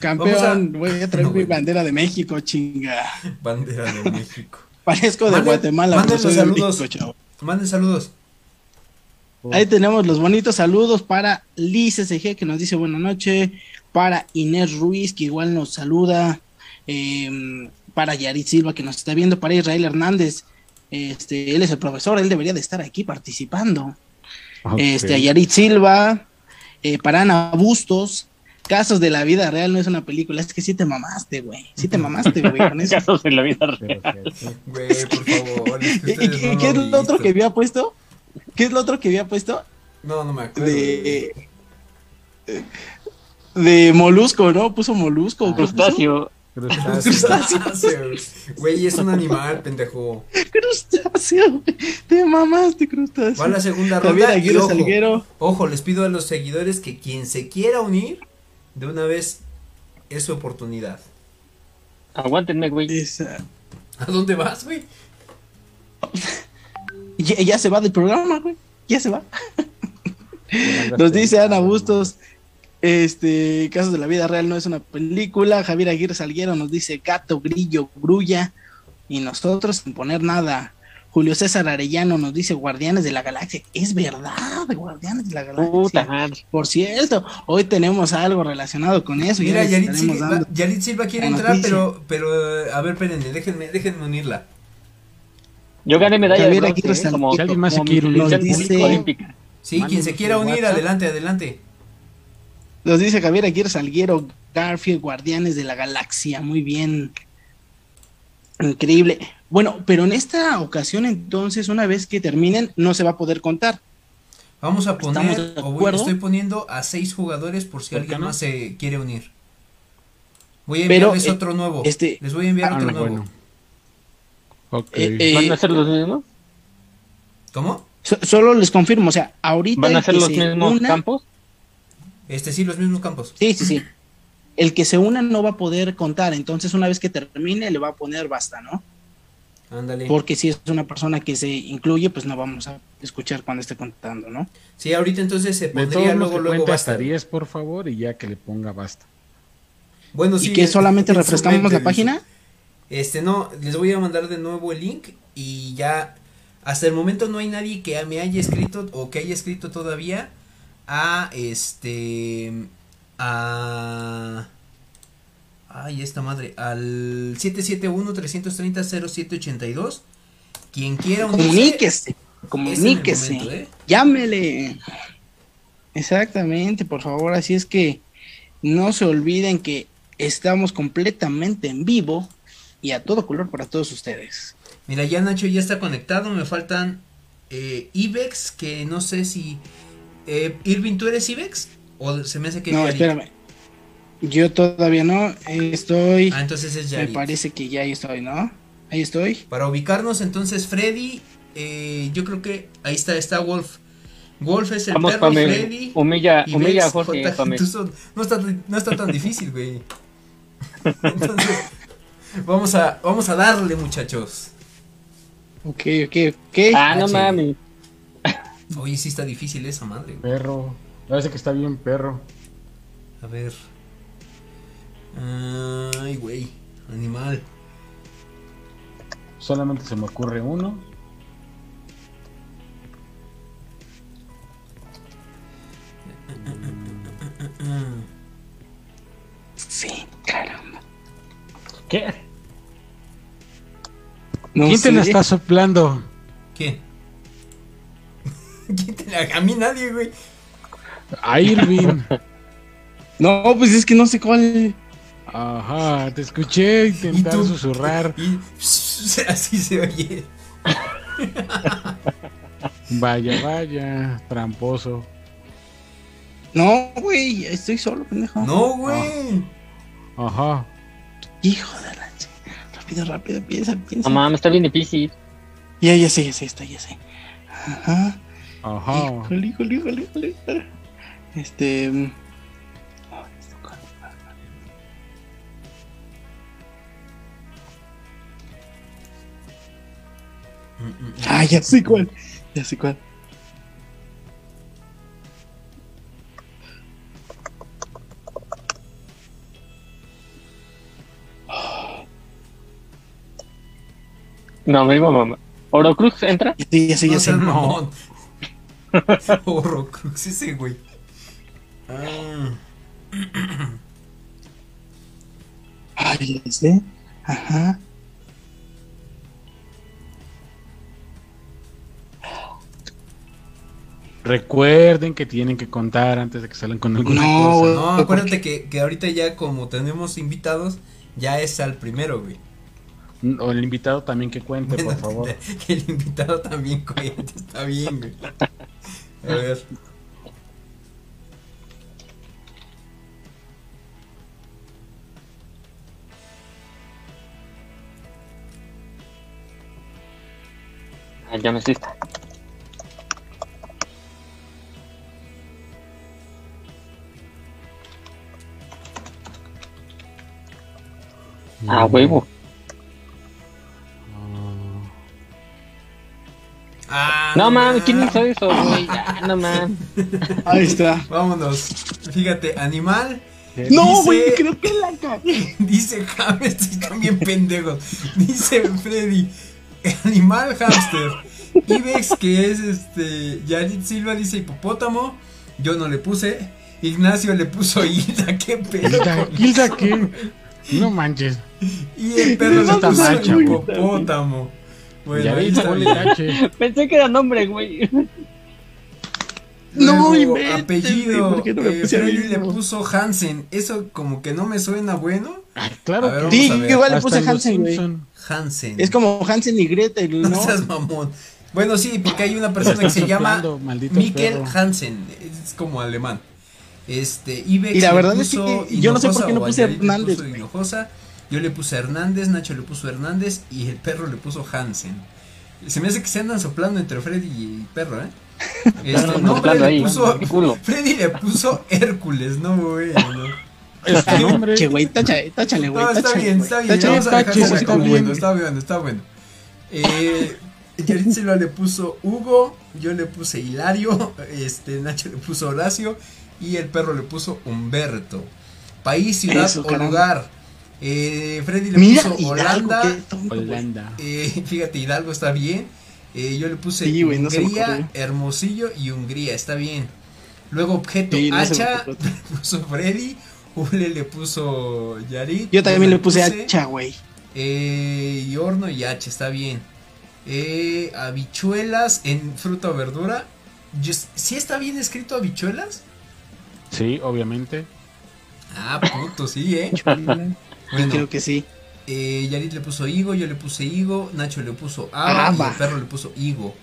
Campeón, voy a traer No, mi bandera de México, chinga. Bandera de México. Parezco de Manden- Guatemala, manden pero soy los de saludos. México, chavo. Manden saludos. Ahí tenemos los bonitos saludos para Liz SG que nos dice buena noche, para Inés Ruiz que igual nos saluda, eh, para Yarit Silva que nos está viendo, para Israel Hernández, este, él es el profesor, él debería de estar aquí participando. Ok. Este, a Yarit Silva, eh, para Ana Bustos, Casos de la vida real no es una película, es que sí te mamaste, güey, sí te mamaste, güey, con *laughs* eso. Casos en la vida real. Güey, por favor. es que ¿Y- no ¿Qué es lo otro que había puesto? ¿Qué es lo otro que había puesto? No, no me acuerdo. de de molusco, ¿no? Puso molusco. ¿qué puso? Crustáceo. Crustáceo. Crustáceo. Güey, es un animal, pendejo. Crustáceo, güey. Te mamaste, crustáceo. Va a la segunda ronda. Y ojo, Salguero. ojo, les pido a los seguidores que quien se quiera unir, de una vez es su oportunidad. Aguántenme, güey. Esa- ¿A dónde vas, güey? *laughs* Ya, ya se va del programa, güey. Ya se va. Nos dice Ana Bustos. Este, Casos de la Vida Real no es una película. Javier Aguirre Salguero nos dice gato, grillo, grulla. Y nosotros sin poner nada. Julio César Arellano nos dice Guardianes de la Galaxia. Es verdad, Guardianes de la Galaxia. Puta madre. Por cierto, hoy tenemos algo relacionado con eso. Mira, ya Yarit Silva. Yarit Silva quiere entrar, noticia. pero, pero, eh, a ver, espérenme, déjenme, déjenme unirla. Yo gané medalla Javier de bronce, ¿eh? como, Si alguien más se como quiere unir, dice- olímpica. Sí, quien se quiera un unir, WhatsApp. adelante, adelante. Nos dice Javier Aguirre Salguero, Garfield, Guardianes de la Galaxia. Muy bien. Increíble. Bueno, pero en esta ocasión, entonces, una vez que terminen, no se va a poder contar. Vamos a ¿Estamos poner, o voy- estoy poniendo a seis jugadores por si ¿Por qué alguien no? más se quiere unir. Voy a Pero, enviarles eh, otro nuevo. este- Les voy a enviar Ah, otro nuevo. bueno. Eh, eh, ¿Van a ser los mismos? ¿Cómo? So- solo les confirmo, o sea, ahorita. ¿Van a el ser los se mismos una- campos? Este sí, los mismos campos. Sí, sí, sí. El que se una no va a poder contar, entonces una vez que termine le va a poner basta, ¿no? Ándale. Porque si es una persona que se incluye, pues no vamos a escuchar cuando esté contando, ¿no? Sí, ahorita entonces se pondría luego, que luego cuenta basta. hasta 10, por favor, y ya que le ponga basta. Bueno, y sí. que es- solamente *laughs* refrescamos mente, la página. Este, no, les voy a mandar de nuevo el link y ya. Hasta el momento no hay nadie que me haya escrito o que haya escrito todavía a este. a. Ay, esta madre. Al 771-330-0782. Quien quiera unirse, Comuníquese, comuníquese, momento, ¿eh? llámele. Exactamente, por favor, así es que no se olviden que estamos completamente en vivo y a todo color para todos ustedes. Mira, ya Nacho ya está conectado. Me faltan eh, Ibex, que no sé si. Eh, Irving, ¿tú eres Ibex? ¿O se me hace que No, espérame. Yo todavía no estoy. Ah, entonces es Me parece que ya ahí estoy, ¿no? Ahí estoy. Para ubicarnos, entonces Freddy. eh, yo creo que ahí está, está Wolf. Wolf es el Vamos, perro, Pame. Freddy. Humilla, Ibex, humilla a Jorge, J. Pame. Tú son- no, está, no está tan difícil, güey. Entonces, *laughs* vamos a, vamos a darle, muchachos. Ok, ok, ok. Ah, no H. mames. Oye, sí está difícil esa madre. güey. Perro. Parece que está bien, perro. A ver. Ay, güey. Animal. Solamente se me ocurre uno. Sí, caramba. ¿Qué? No ¿Quién te la está soplando? ¿Quién? *laughs* ¿Quién te la- A mí nadie, güey. A Irving. *laughs* No, pues es que no sé cuál. Ajá, te escuché intentar susurrar. Y *laughs* así se oye. Vaya, vaya, tramposo. No, güey, estoy solo, pendejo. No, güey. Ajá. Hijo de la rápido, rápido, piensa, piensa. No mames, está bien difícil. Ya, ya sé, ya sé, está, ya sé. Ajá. Ajá. Híjole, híjole, híjole, híjole. Este. Ah, ya sé cuál. Ya sé cuál. No, me digo mamá. ¿Orocrux entra? Ya sé, ya sé, No ya sé. mamón. *laughs* Horrocrux ese güey. Ah, Ay, *clears throat* ya sé. Ajá. Recuerden que tienen que contar antes de que salgan con alguna No, cosa. no, acuérdate que, que ahorita ya como tenemos invitados, ya es al primero, güey. O el invitado también que cuente, por favor. *laughs* Que el invitado también cuente, está bien, güey. A ver. Ah, ya me hiciste. Ah, huevo. Ah, No mames, ¿quién hizo eso, güey? No *laughs* mames. Ahí está. Vámonos. Fíjate, animal. No, Dice- güey, creo que la cagué. *laughs* Dice James, bien pendejos. Dice Freddy, animal hamster. Ibex, que es este. Yarit Silva dice hipopótamo. Yo no le puse. Ignacio le puso Hilda, qué pedo. Hilda. ¿qué? No manches. Y el perro Está hipopótamo. Bueno, ya ahí tache. Pensé que era nombre, güey. No Luego, inventes, güey, apellido. ¿por qué no me eh, Freddy le puso Hansen. Eso como que no me suena bueno. Ay, claro A ver, Sí, igual le puse Hansen, güey. Hansen. Es como Hansen y Gretel, No ¿no? seas mamón. Bueno, sí, porque hay una persona que se llama Mikkel. Hansen. Es como alemán. Este, Ibex Y la verdad es puso que yo no sé por Hinojosa qué no puse Hernández. Hinojosa, Yo le puse Hernández, Nacho le puso Hernández y el perro le puso Hansen. Se me hace que se andan soplando entre Freddy y perro, ¿eh? *laughs* Este, no, Freddy ahí, le puso, el culo. Freddy le puso Hércules, no, güey. No. Es tu nombre. Che, güey, táchale, táchale, güey. No, está táchale, bien, está bien. táchale. Vamos a dejar está bueno, está bueno, está bueno. Eh, le puso Hugo, yo le puse Hilario, este Nacho le puso Horacio y el perro le puso Humberto. País, ciudad Eso, o caramba. lugar. Eh, Freddy le Mira, puso Hidalgo, Holanda. tonto. Holanda. Eh, fíjate, Hidalgo está bien. Eh, yo le puse Sí, Hungría. Hermosillo y Hungría, está bien. Luego objeto Sí, no hacha, *laughs* le puso Freddy. Ule le puso Yarit. Yo también le puse hacha, güey. Eh, y horno y hacha, está bien. Eh, habichuelas en fruta o verdura. Yo- ¿Sí está bien escrito habichuelas? Sí, obviamente. Ah, puto, sí, eh. *laughs* Yo creo que sí. eh, Yarit le puso higo, yo le puse higo, Nacho le puso haba y el perro le puso higo.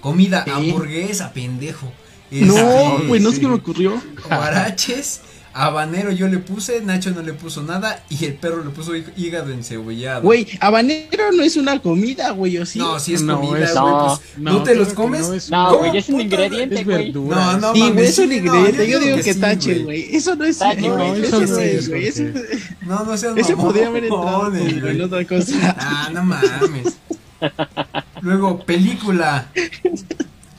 Comida, hamburguesa, pendejo. No, Este, güey, no sí. se me ocurrió. Guaraches, habanero yo le puse, Nacho no le puso nada y el perro le puso hí- hígado encebollado. Güey, habanero no es una comida, güey, ¿o sí? No, si es No, comida, güey, no, pues, no, ¿no te los comes? no, es- No, ¿Cómo güey, es un ingrediente, güey. verdura. No, no, Sí, mames, es un sí, no, ingrediente. yo digo que, sí, tache, güey. Eso no es. Tache, no, güey, eso eso no sí es, güey. Eso, No, no seas ese mamón, podría haber entrado en otra cosa. Ah, no mames. Luego, película.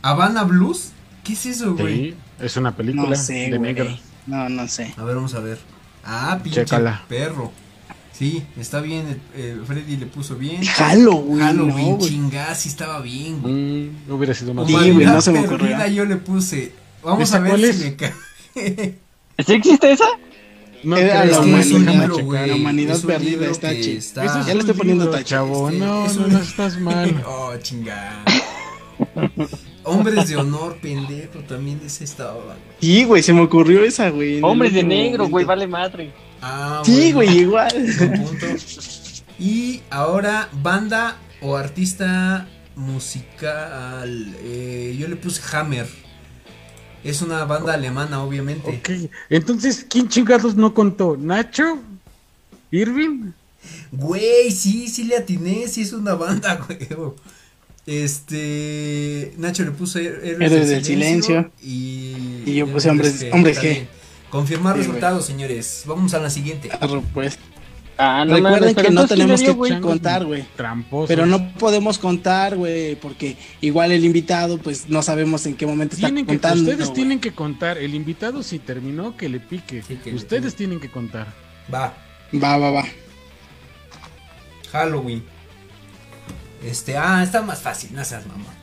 Habana Blues. ¿Qué es eso, güey? Sí, es una película No sé, de negro. No, no sé. A ver, vamos a ver. Ah, pinche Chécala. perro. Sí, está bien. el- eh, Freddy le puso bien. *laughs* Halloween, Halloween, no, güey. chingada, sí estaba bien, güey. Mm, hubiera sido más Sí, güey, no se me ocurrió. yo le puse. Vamos ¿Esa a ver cuál si es? me cae. *laughs* ¿Sí existe esa? No creo, la es que es un humanidad, libro, güey. la humanidad es un perdida está está- Eso es Ya le estoy poniendo chavo. este, no, es no, un- no estás mal. *laughs* Oh, chingada. Hombres de honor, pendejo, también ese estaba. güey. Sí, güey, se me ocurrió esa, güey. Hombres de negro, güey, vale madre. Ah, Sí, bueno, güey, igual. punto. Y ahora, banda o artista musical. eh, yo le puse Hammer. Es una banda alemana, obviamente. Ok, entonces, ¿quién chingados no contó? ¿Nacho? ¿Irving? Güey, sí, sí le atiné, sí es una banda, *laughs* güey. Este. Nacho le puso Héroes, Héroes del Silencio. Y. Y yo puse Hombres- Está G. bien. Confirmar Sí, resultados, señores. Vamos a la siguiente. Pues. Ah, no Recuerden mames, pero que no entonces, ¿quién tenemos que contar, güey. Tramposos. Pero no podemos contar, güey, porque igual el invitado, pues no sabemos en qué momento está que, contando. ustedes tienen que contar. El invitado, si terminó, que le pique. Sí, que le ustedes tienen que contar. Va. Va, va, va. Halloween. Este, ah, está más fácil, no seas mamá.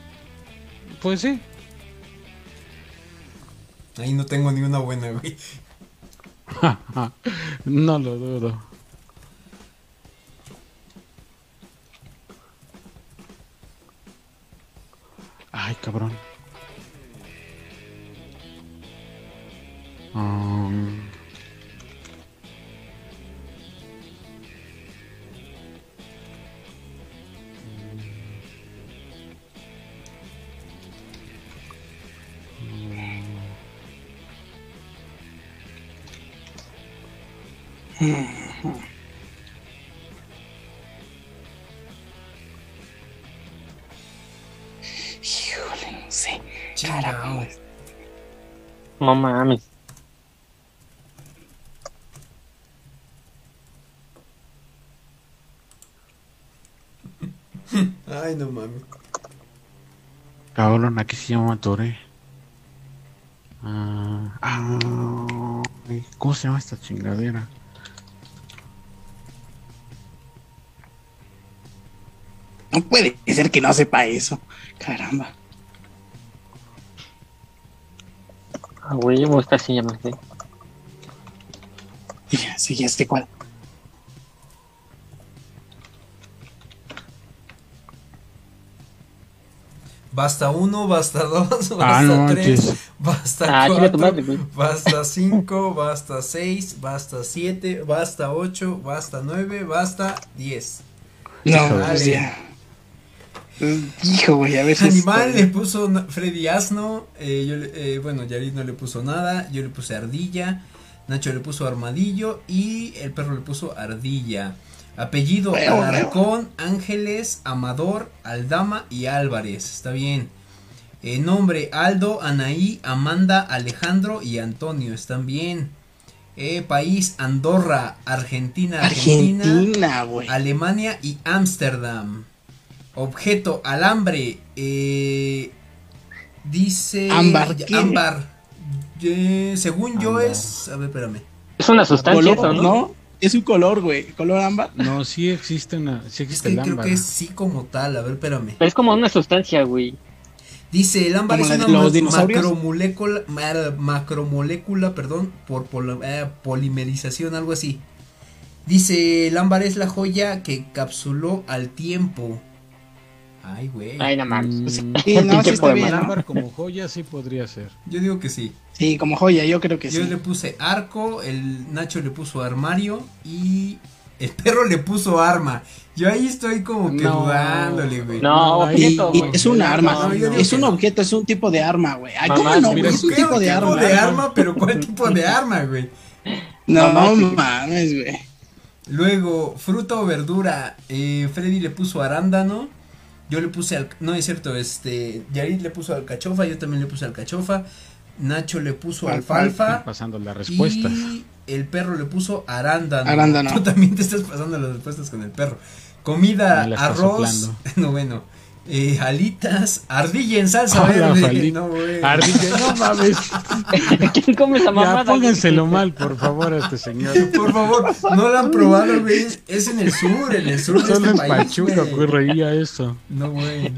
Pues sí. Ahí no tengo ni una buena, güey. *laughs* no lo dudo. Ay, cabrón. Um, Híjole, no sé. No mames. Ay, no mames. cabrón, aquí se llama Tore. Ah, ah, ay, ¿Cómo se llama esta chingadera? Puede ser que no sepa eso. Caramba. A huevo, esta sí ya me sé. Ya, sí, ya sé cuál. Basta uno, basta dos, basta Ah, no tres, basta Ah, cuatro, basta cinco, basta seis, basta siete, basta ocho, basta nueve, basta diez. No, pues ya. Hijo, güey, a ver si. Animal le puso Freddy Asno, eh, yo eh, bueno, Yarit no le puso nada, yo le puse ardilla, Nacho le puso armadillo y el perro le puso ardilla. Apellido Huevo, Alarcón, Ángeles, Amador, Aldama y Álvarez, está bien. Eh, nombre Aldo, Anaí, Amanda, Alejandro y Antonio, están bien. Eh, país Andorra, Argentina, Argentina. Argentina. Alemania y Ámsterdam. Objeto, alambre. eh, dice. Ámbar. Ámbar. Eh, según yo Ámbar. es. A ver, espérame. Es una sustancia Color, eso, ¿no? ¿no? Es un color, güey. Color ámbar. No, sí existe una, sí Es existe que el creo ámbar. que es sí como tal. A ver, espérame. Es como una sustancia, güey. Dice, el ámbar ¿Como es una ma- macromolécula, ma- macromolécula, perdón, por eh, polimerización, algo así. Dice, el ámbar es la joya que capsuló al tiempo. Ay, güey. Ay, no mames. Mm, Sí, no, sí está poema. bien, ámbar como joya sí podría ser. Yo digo que sí. Sí, como joya, yo creo que Yo sí. le puse arco, el Nacho le puso armario y el perro le puso arma. Yo ahí estoy como que No. dudándole, güey. No, Y, objeto, y güey. es un arma, No, yo es un no. objeto, es un tipo de arma, güey. Ay, Mamá, ¿cómo no? mira, güey? Es un ¿Qué tipo de arma. de arma, pero ¿cuál *laughs* tipo de arma, güey? No, mames, güey. Luego, fruta o verdura. Eh, Freddy le puso arándano. Yo le puse al. No es cierto, este. Yarit le puso alcachofa. Yo también le puse alcachofa. Nacho le puso Alfalfa. alfalfa. Pasando las respuestas. Y el perro le puso arándano. Arándano. *laughs* Tú también te estás pasando las respuestas con el perro. Comida, arroz. soplando. *laughs* No, bueno. Eh, alitas, ardilla en salsa Ah, la verde. fali- No, güey. Ardilla, no mames. ¿Quién come esa mamada? Ya póngenselo güey? mal, por favor, a este señor. Por favor, no lo han probado, güey. Es en el sur, en el sur de Solo este en país. Pachuca güey. ocurriría eso. No, güey.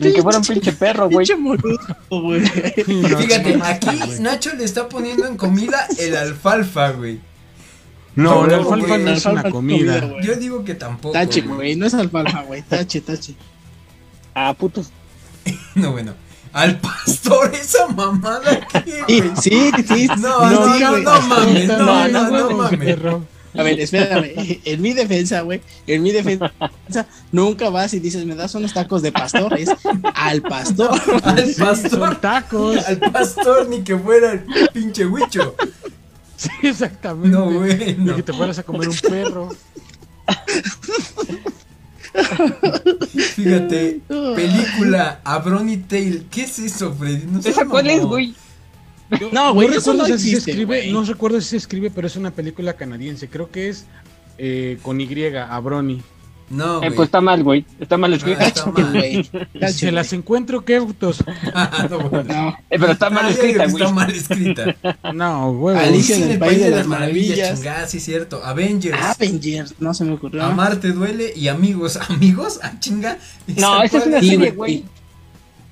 Ni que fuera un pinche perro, güey. Pinche güey. *laughs* Fíjate, aquí. Nacho le está poniendo en comida el alfalfa, güey. No, No, la alfalfa no es una comida. Yo digo que tampoco. Tache, güey. No es alfalfa, güey. Tache, tache. Ah, putos. *laughs* No, bueno. Al pastor, esa mamada, ¿qué, Sí, sí, sí. No, no, sí, no, mames, no, No, no, no, no mames. A ver, espérame. En mi defensa, güey. En mi defensa, nunca vas y dices, me das unos tacos de pastor. Es al pastor. Al pastor, tacos. al pastor, ni que fuera el pinche huicho. Sí, exactamente. No, güey. No. que te fueras a comer un perro. Fíjate, película Abroni Tale. ¿Qué es eso, Freddy? No sé ¿Esa cuál es, güey? Yo No, güey, eso recuerdo no si se escribe, no recuerdo si se escribe, pero es una película canadiense. Creo que es eh, con Y, Abroni. No, Eh, güey. pues está mal, güey. Está mal escrito. Ah, está mal. güey. *laughs* Se las encuentro, ¿qué autos? *laughs* no, güey. No. Eh, pero está mal Ah, escrita, güey. Está mal escrita. No, huevo. Alicia en el País de las Maravillas, chingada, sí es cierto. Avengers. Avengers, no se me ocurrió. Amarte duele y amigos, *laughs* amigos, ah, chinga. No, esa es una serie, güey. güey.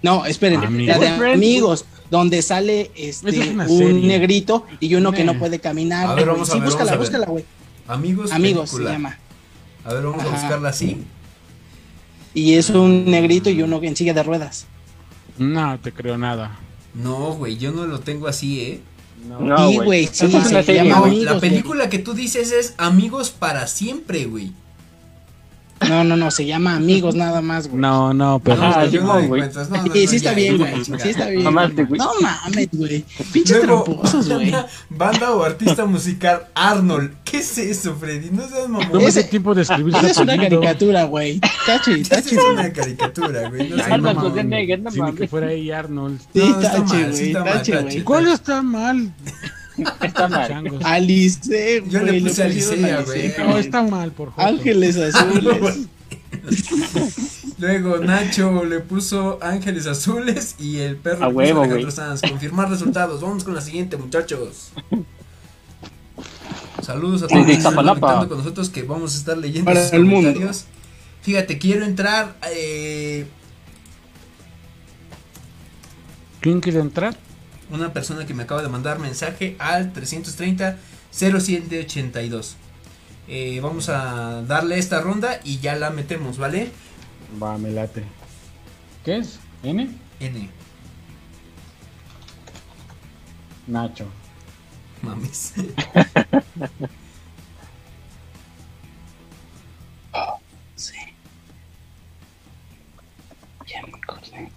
No, espérenme, Amigos. la de amigos, donde sale este es un serie. negrito y uno que no puede caminar. A ver, güey. vamos a sí, ver, búscala, vamos a ver. búscala, güey. Amigos, Amigos se llama. A ver, vamos a buscarla así. Y es un negrito y uno en silla de ruedas. No te creo nada. No, güey, yo no lo tengo así, ¿eh? No, y güey. Esa sí, No, güey. Amigos, la película que tú dices es Amigos para siempre, güey. No, no, no, se llama Amigos nada más, güey. No, no, pero. Ajá, yo no güey. cuentas, no, no, Sí, no, sí está bien, güey. Sí está bien. Güey. No mames, güey. Pinches Luego, tramposos, güey. *laughs* banda, o artista musical Arnold. ¿Qué es eso, Freddy? No seas mamón. Ese- el tiempo de escribir es una caricatura, güey. Tache, Esa tache. es una caricatura, güey. No no Arnold. Schwarzenegger, no Sí, ni que mames. fuera ahí Arnold. Sí, No, tache. güey. ¿Cuál está mal? *laughs* Está mal. Changos. Alice, Yo le puse Alice, güey. No, está mal, por favor. Ángeles *laughs* azules. Luego Nacho le puso Ángeles Azules y el perro A huevo, Alejandro güey. Sanz. Confirmar resultados. Vamos con la siguiente, muchachos. Saludos a todos que están conectando con nosotros que vamos a estar leyendo Para sus el mundo. comentarios. Fíjate, quiero entrar eh, ¿Quién quiere entrar? Una persona que me acaba de mandar mensaje al 330 0782. Eh, vamos a darle esta ronda y ya la metemos, ¿vale? Va, me late. ¿Qué es? ¿N? N. Nacho. Mames. *laughs* Sí. Ya me acordé.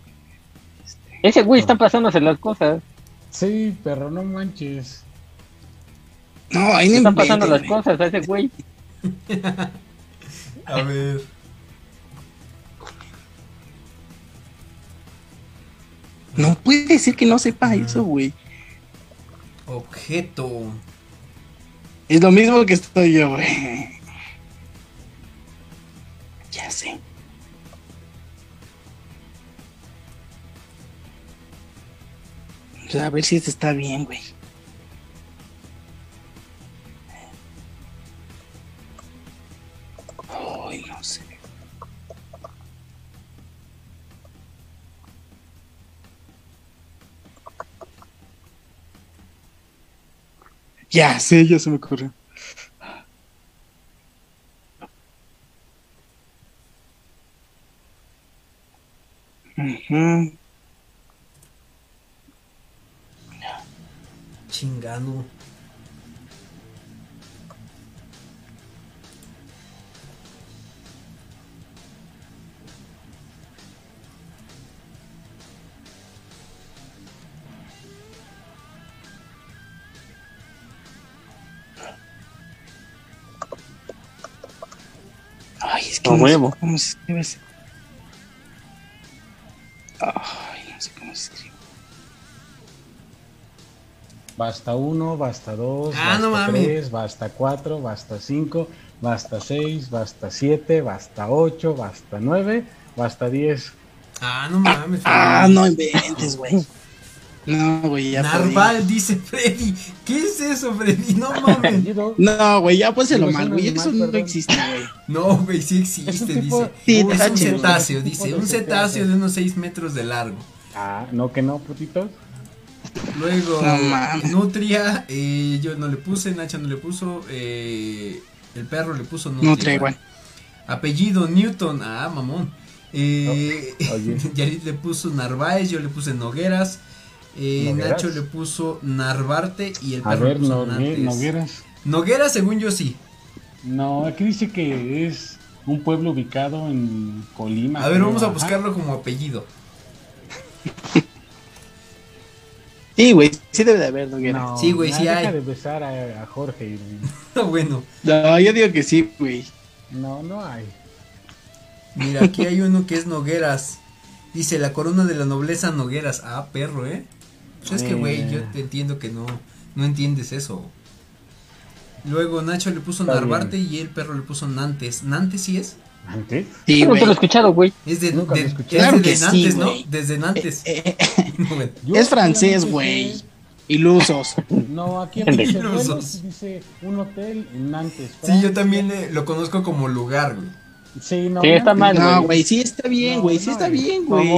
Ese güey está pasándose las cosas. Sí, pero no manches. No, ahí no Están pasando las cosas a ese güey. *laughs* A ver. No puede ser que no sepa eso, güey. Objeto. Es lo mismo que estoy yo, güey. A ver si este está bien, güey. Ay, no sé. Ya sé, ya se me ocurrió. Huevo. sé cómo se escribe ese. Ay, no sé cómo se escribe. Basta uno, basta dos, Ah, basta no tres, basta cuatro, basta cinco, basta seis, basta siete, basta ocho, basta nueve, basta diez. Ah, no mames. Ah, no inventes, güey. No, güey, ya Narval dice Freddy. ¿Qué es eso, Freddy? No mames. No, güey, ya pónselo Digo, es mal, güey. Eso no existe, güey. No, güey, sí existe, Es un tipo- dice. Sí, es un cetáceo, dice. Un cetáceo de unos 6 metros de largo. Ah, no que no, putitos. Luego, No. Nutria, eh, yo no le puse, Nacha no le puso, eh, el perro le puso Nutria. No trae igual. Apellido Newton, ah, mamón. Eh. *laughs* Yarit le puso Narváez, yo le puse Nogueras. Eh, Nogueras. Nacho le puso Narvarte y el A perro ver, le puso. Nogueras. Noguera, según yo sí. No, aquí dice que es un pueblo ubicado en Colima. A ver, vamos a buscarlo como apellido. *laughs* Sí, güey, sí debe de haber, Noguera. No, Sí, güey, sí deja hay. de besar a, a Jorge. *laughs* No, bueno, No, yo digo que sí, güey. No, no hay. mira, aquí hay uno que es Nogueras. Dice, la corona de la nobleza Nogueras. Ah, perro, ¿eh? Pues es que, güey, yo Eh. te entiendo que no, no entiendes eso. Luego Nacho le puso Está Narvarte y el perro le puso Nantes. ¿Nantes sí es? ¿Antes? Sí, no te lo he escuchado, güey. Es de, Nunca lo de- escuché. es Claro de que sí, Nantes, ¿no? Desde Nantes. Eh, eh, *laughs* No. Yo es francés, güey. Ilusos. *laughs* No, aquí en dice, Ilusos. dice un hotel en Nantes. Sí, yo Francia. también eh, lo conozco como lugar, güey. Sí, no, Sí, está mal, No, güey, sí está bien, No, güey, sí no, está bien, güey.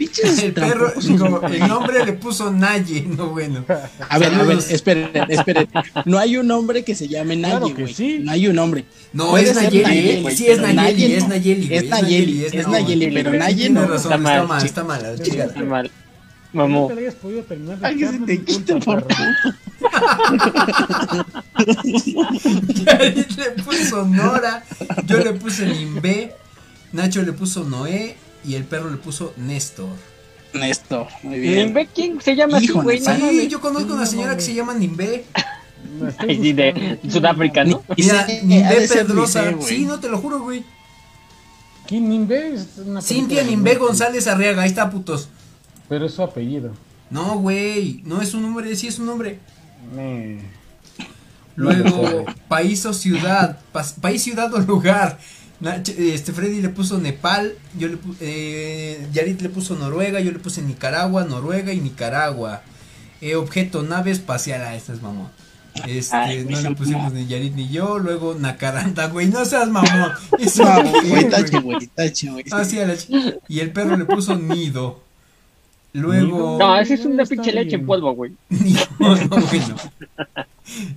El perro, digo, el nombre le puso Naye, no bueno. A ver, a ver, Saludos. esperen, esperen. No hay un hombre que se llame Claro Naye, güey. sí. No hay un hombre. No, Puede es Nayeli, Nayeli, ¿eh? Sí, es Nayeli, Naye es. Nayeli. Es Nayeli, es no, Nayeli, pero Naye no. razón, Está está mal. mal, está mal, Sí, chingada. Está mal. No Mamó. te lo hayas podido terminar de Alguien se te quita por. Yarit *laughs* *laughs* le puso Nora, yo le puse Nimbe, Nacho le puso Noé y el perro le puso Néstor. Néstor, muy bien. Nimbe, ¿quién se llama así, Híjole, güey? Sí, yo conozco una señora que se llama Nimbe. *laughs* Sí, de. Sudáfrica, ¿no? Mira, Nimbe Pedrosa. Sí, no te lo juro, güey. ¿Quién Nimbe? Cintia Nimbe González Arriaga, ahí está, putos. Pero es su apellido. No, güey, no es un nombre, sí es un nombre. Luego, país o ciudad, país, ciudad o lugar. Este Freddy le puso Nepal, yo le eh, Yarit le puso Noruega, yo le puse Nicaragua, Noruega y Nicaragua. Eh, objeto, nave espacial, ah, esta es mamón. Este, Ay, no le pusimos ni Yarit ni yo, luego Nacaranta, güey, no seas mamón. *laughs* Eso No, güey, güey. tache, güey, tache, güey. Ah, sí, a la ch- y el perro le puso nido. Luego. No, ese es una pinche leche en polvo, güey. Nido, *laughs* no, bueno.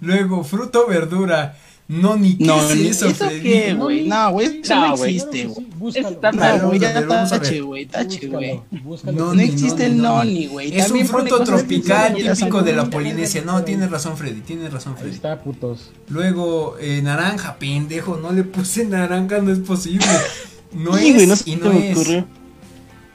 Luego, fruto, verdura. No, ni qué No, es eso, ¿eso Freddy? qué, güey? No, güey, eso No, existe, güey. Ya tache, tache. No, No existe el no, no, noni, güey. Es un fruto tropical típico de la Polinesia. No, tienes razón, Freddy. Tienes razón, Ahí Freddy. está, putos. Luego, eh, naranja, pendejo. No le puse *laughs* naranja, no es posible. No es güey, no y no es.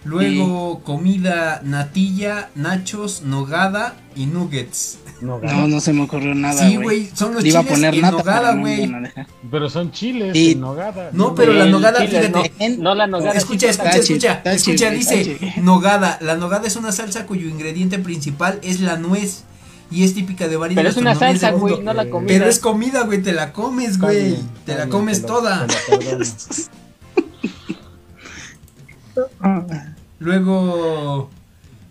Luego, comida, natilla, nachos, nogada y nuggets. No, No, no se me ocurrió nada, sí, güey. son los a chiles poner en nata, nogada, güey. Pero son chiles Y- en nogada. No, pero la nogada, fíjate. No, la nogada. escucha, sí, escucha, tache, escucha, tache, escucha, dice tache. nogada. La nogada es una salsa cuyo ingrediente principal es la nuez y es típica de varias Pero es una salsa, güey, no la comida. Pero es comida, güey, te la comes, güey. Te la comes te lo- toda. *laughs* Luego,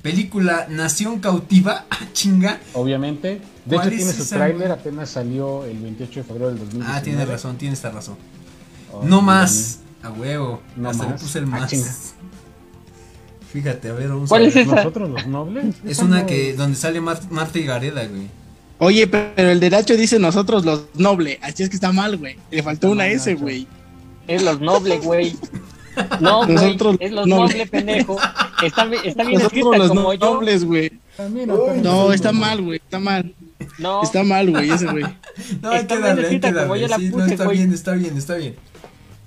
película Nación Cautiva, *laughs* ah, chinga. Obviamente. De ¿Cuál hecho, tiene su tráiler, apenas salió el 28 de febrero del 2019. Ah, tienes razón, tienes esta razón. Oh, No más, a huevo. No Hasta le más. puse el Ah, más. *laughs* Fíjate, a ver, vamos ¿Cuál a es esa? ¿Nosotros los nobles? *laughs* Es una que donde sale Mar- Marta y Gareda, güey. Oye, pero el de Nacho dice nosotros los noble. Así es que está mal, güey. Le faltó Está una mal, S, güey. Es los nobles, güey. No, güey. Es los nobles. nobles, pendejo. Está, está bien Nosotros escrita los como yo. nobles, güey. No, salió. está mal, güey. Está mal. No, Está mal, güey, ese güey. *laughs* No, hay Está que bien darle, hay que como Sí, no, puse, está güey. bien, está bien, está bien.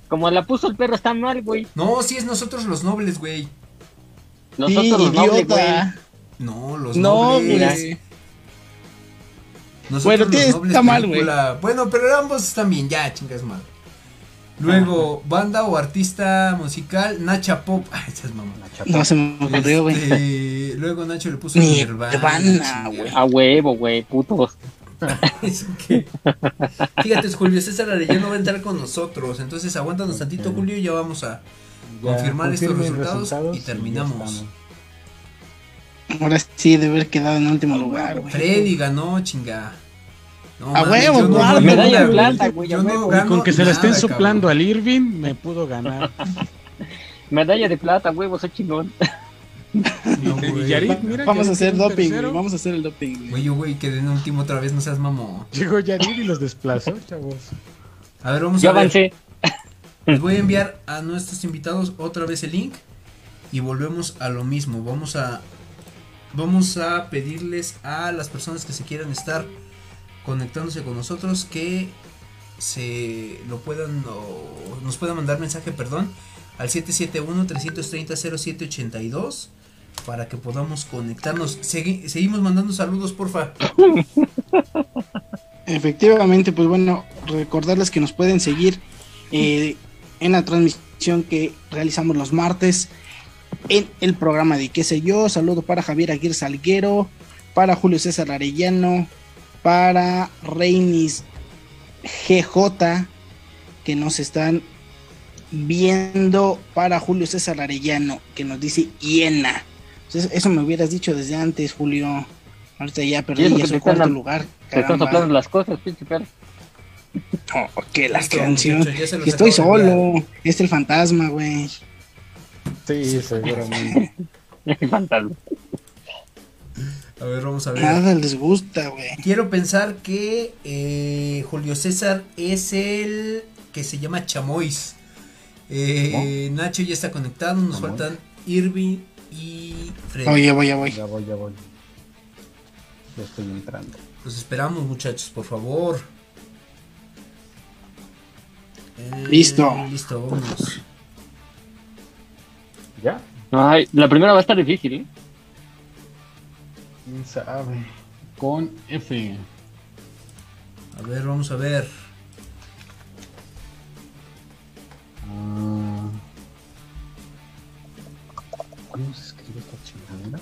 como la puso el perro, está mal, güey. No, sí es nosotros los nobles, güey. Nosotros Sí, los nobles, güey. No, los No, nobles. güey. Nosotros Bueno, los nobles está mal, película- Bueno, pero ambos están bien, ya, chingas mal. Luego, banda o artista musical, Nacha Pop. Ay, esas mamá. No se me ocurrió, güey. Este, luego Nacho le puso Nirvana, güey. A huevo, güey, putos. *laughs* ¿Eso qué? Fíjate, Julio César Arellano va a entrar con nosotros. Entonces, aguántanos tantito. Julio, y ya vamos a Ya, confirmar estos resultados, y terminamos. Ahora sí debe haber quedado en último lugar, güey. Freddy ganó, chinga. No, A huevo, no medalla de plata, güey. Y con que se la estén soplando cabrón. al Irving, me pudo ganar. *laughs* Medalla de plata, huevo, soy chingón. No. Yarit, mira, Vamos a hacer doping, güey. tercero. Vamos a hacer el doping, güey. Güey, yo, güey, quedé en último otra vez, no seas mamón. Llegó Yarit y los desplazó, chavos. A ver, vamos Yo a ver. avancé. Les voy a enviar a nuestros invitados otra vez el link y volvemos a lo mismo. Vamos a vamos a pedirles a las personas que se quieran estar conectándose con nosotros que se lo puedan o nos puedan mandar mensaje, perdón, al 771 330 0782 para que podamos conectarnos. Segui- seguimos mandando saludos, porfa. *laughs* Efectivamente, pues bueno, recordarles que nos pueden seguir eh, en la transmisión que realizamos los martes en el programa de qué sé yo. Saludo para Javier Aguirre Salguero, para Julio César Arellano, para Reinis GJ, que nos están viendo, para Julio César Arellano, que nos dice hiena. Entonces, eso me hubieras dicho desde antes, Julio. Ahorita ya perdí, ya soy están cuarto lugar. Te están soplando las cosas, pinche perro. No, que la Listo, canción. muchachos, ya se los Que estoy solo. Es el fantasma, güey. Sí, seguramente. *laughs* Fantasma. A ver, vamos a ver. Nada les gusta, güey. Quiero pensar que eh, Julio César es el que se llama Chamois. Eh, Nacho ya está conectado, nos faltan Irving y Freddy. Oye, voy, voy. Ya voy, ya voy. Ya estoy entrando. Los esperamos, muchachos, por favor. Eh, Listo. Listo, vámonos. ¿Ya? Ay, la primera va a estar difícil, ¿eh? ¿Quién sabe? Con F. A ver, vamos a ver. Ah. ¿Cómo se escribe esta chingadera?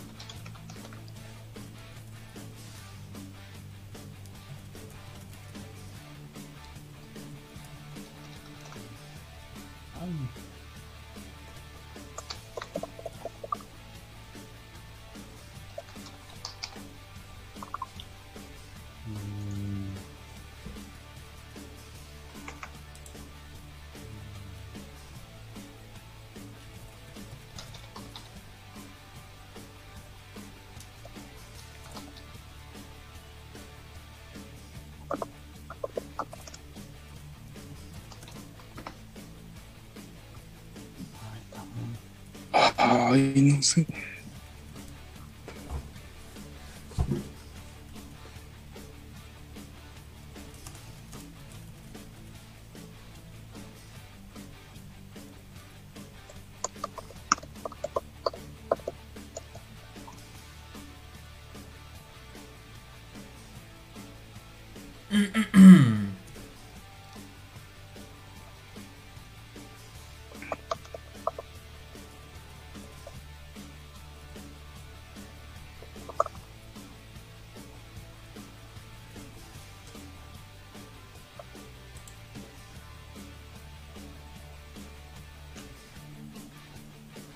Cabrón.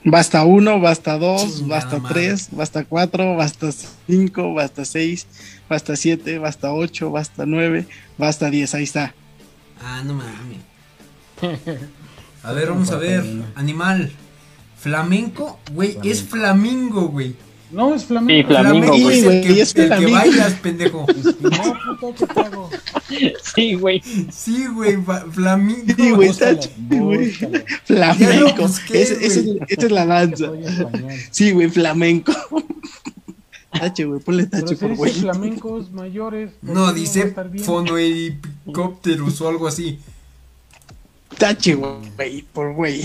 Basta uno, basta dos, Chingada basta madre. tres, basta cuatro, basta cinco, basta seis, basta siete, basta ocho, basta nueve, basta diez. Ahí está. Ah, no mames. A ver, vamos a ver. Animal. Flamenco, güey, es flamingo, güey. No, es Sí, flamenco. Flamingo, es güey. el que, el que bailas, pendejo. *laughs* No, puto, ¿qué te hago? Sí, güey. Sí, güey, flamingo. Sí, güey, está güey. Flamenco. busqué, es- güey. Esa es la danza. Sí, güey, flamenco. Tache, güey, ponle tache por güey. flamencos mayores. ¿por qué No, dice bien? fonohelicópteros o algo así. Tache, güey, por güey.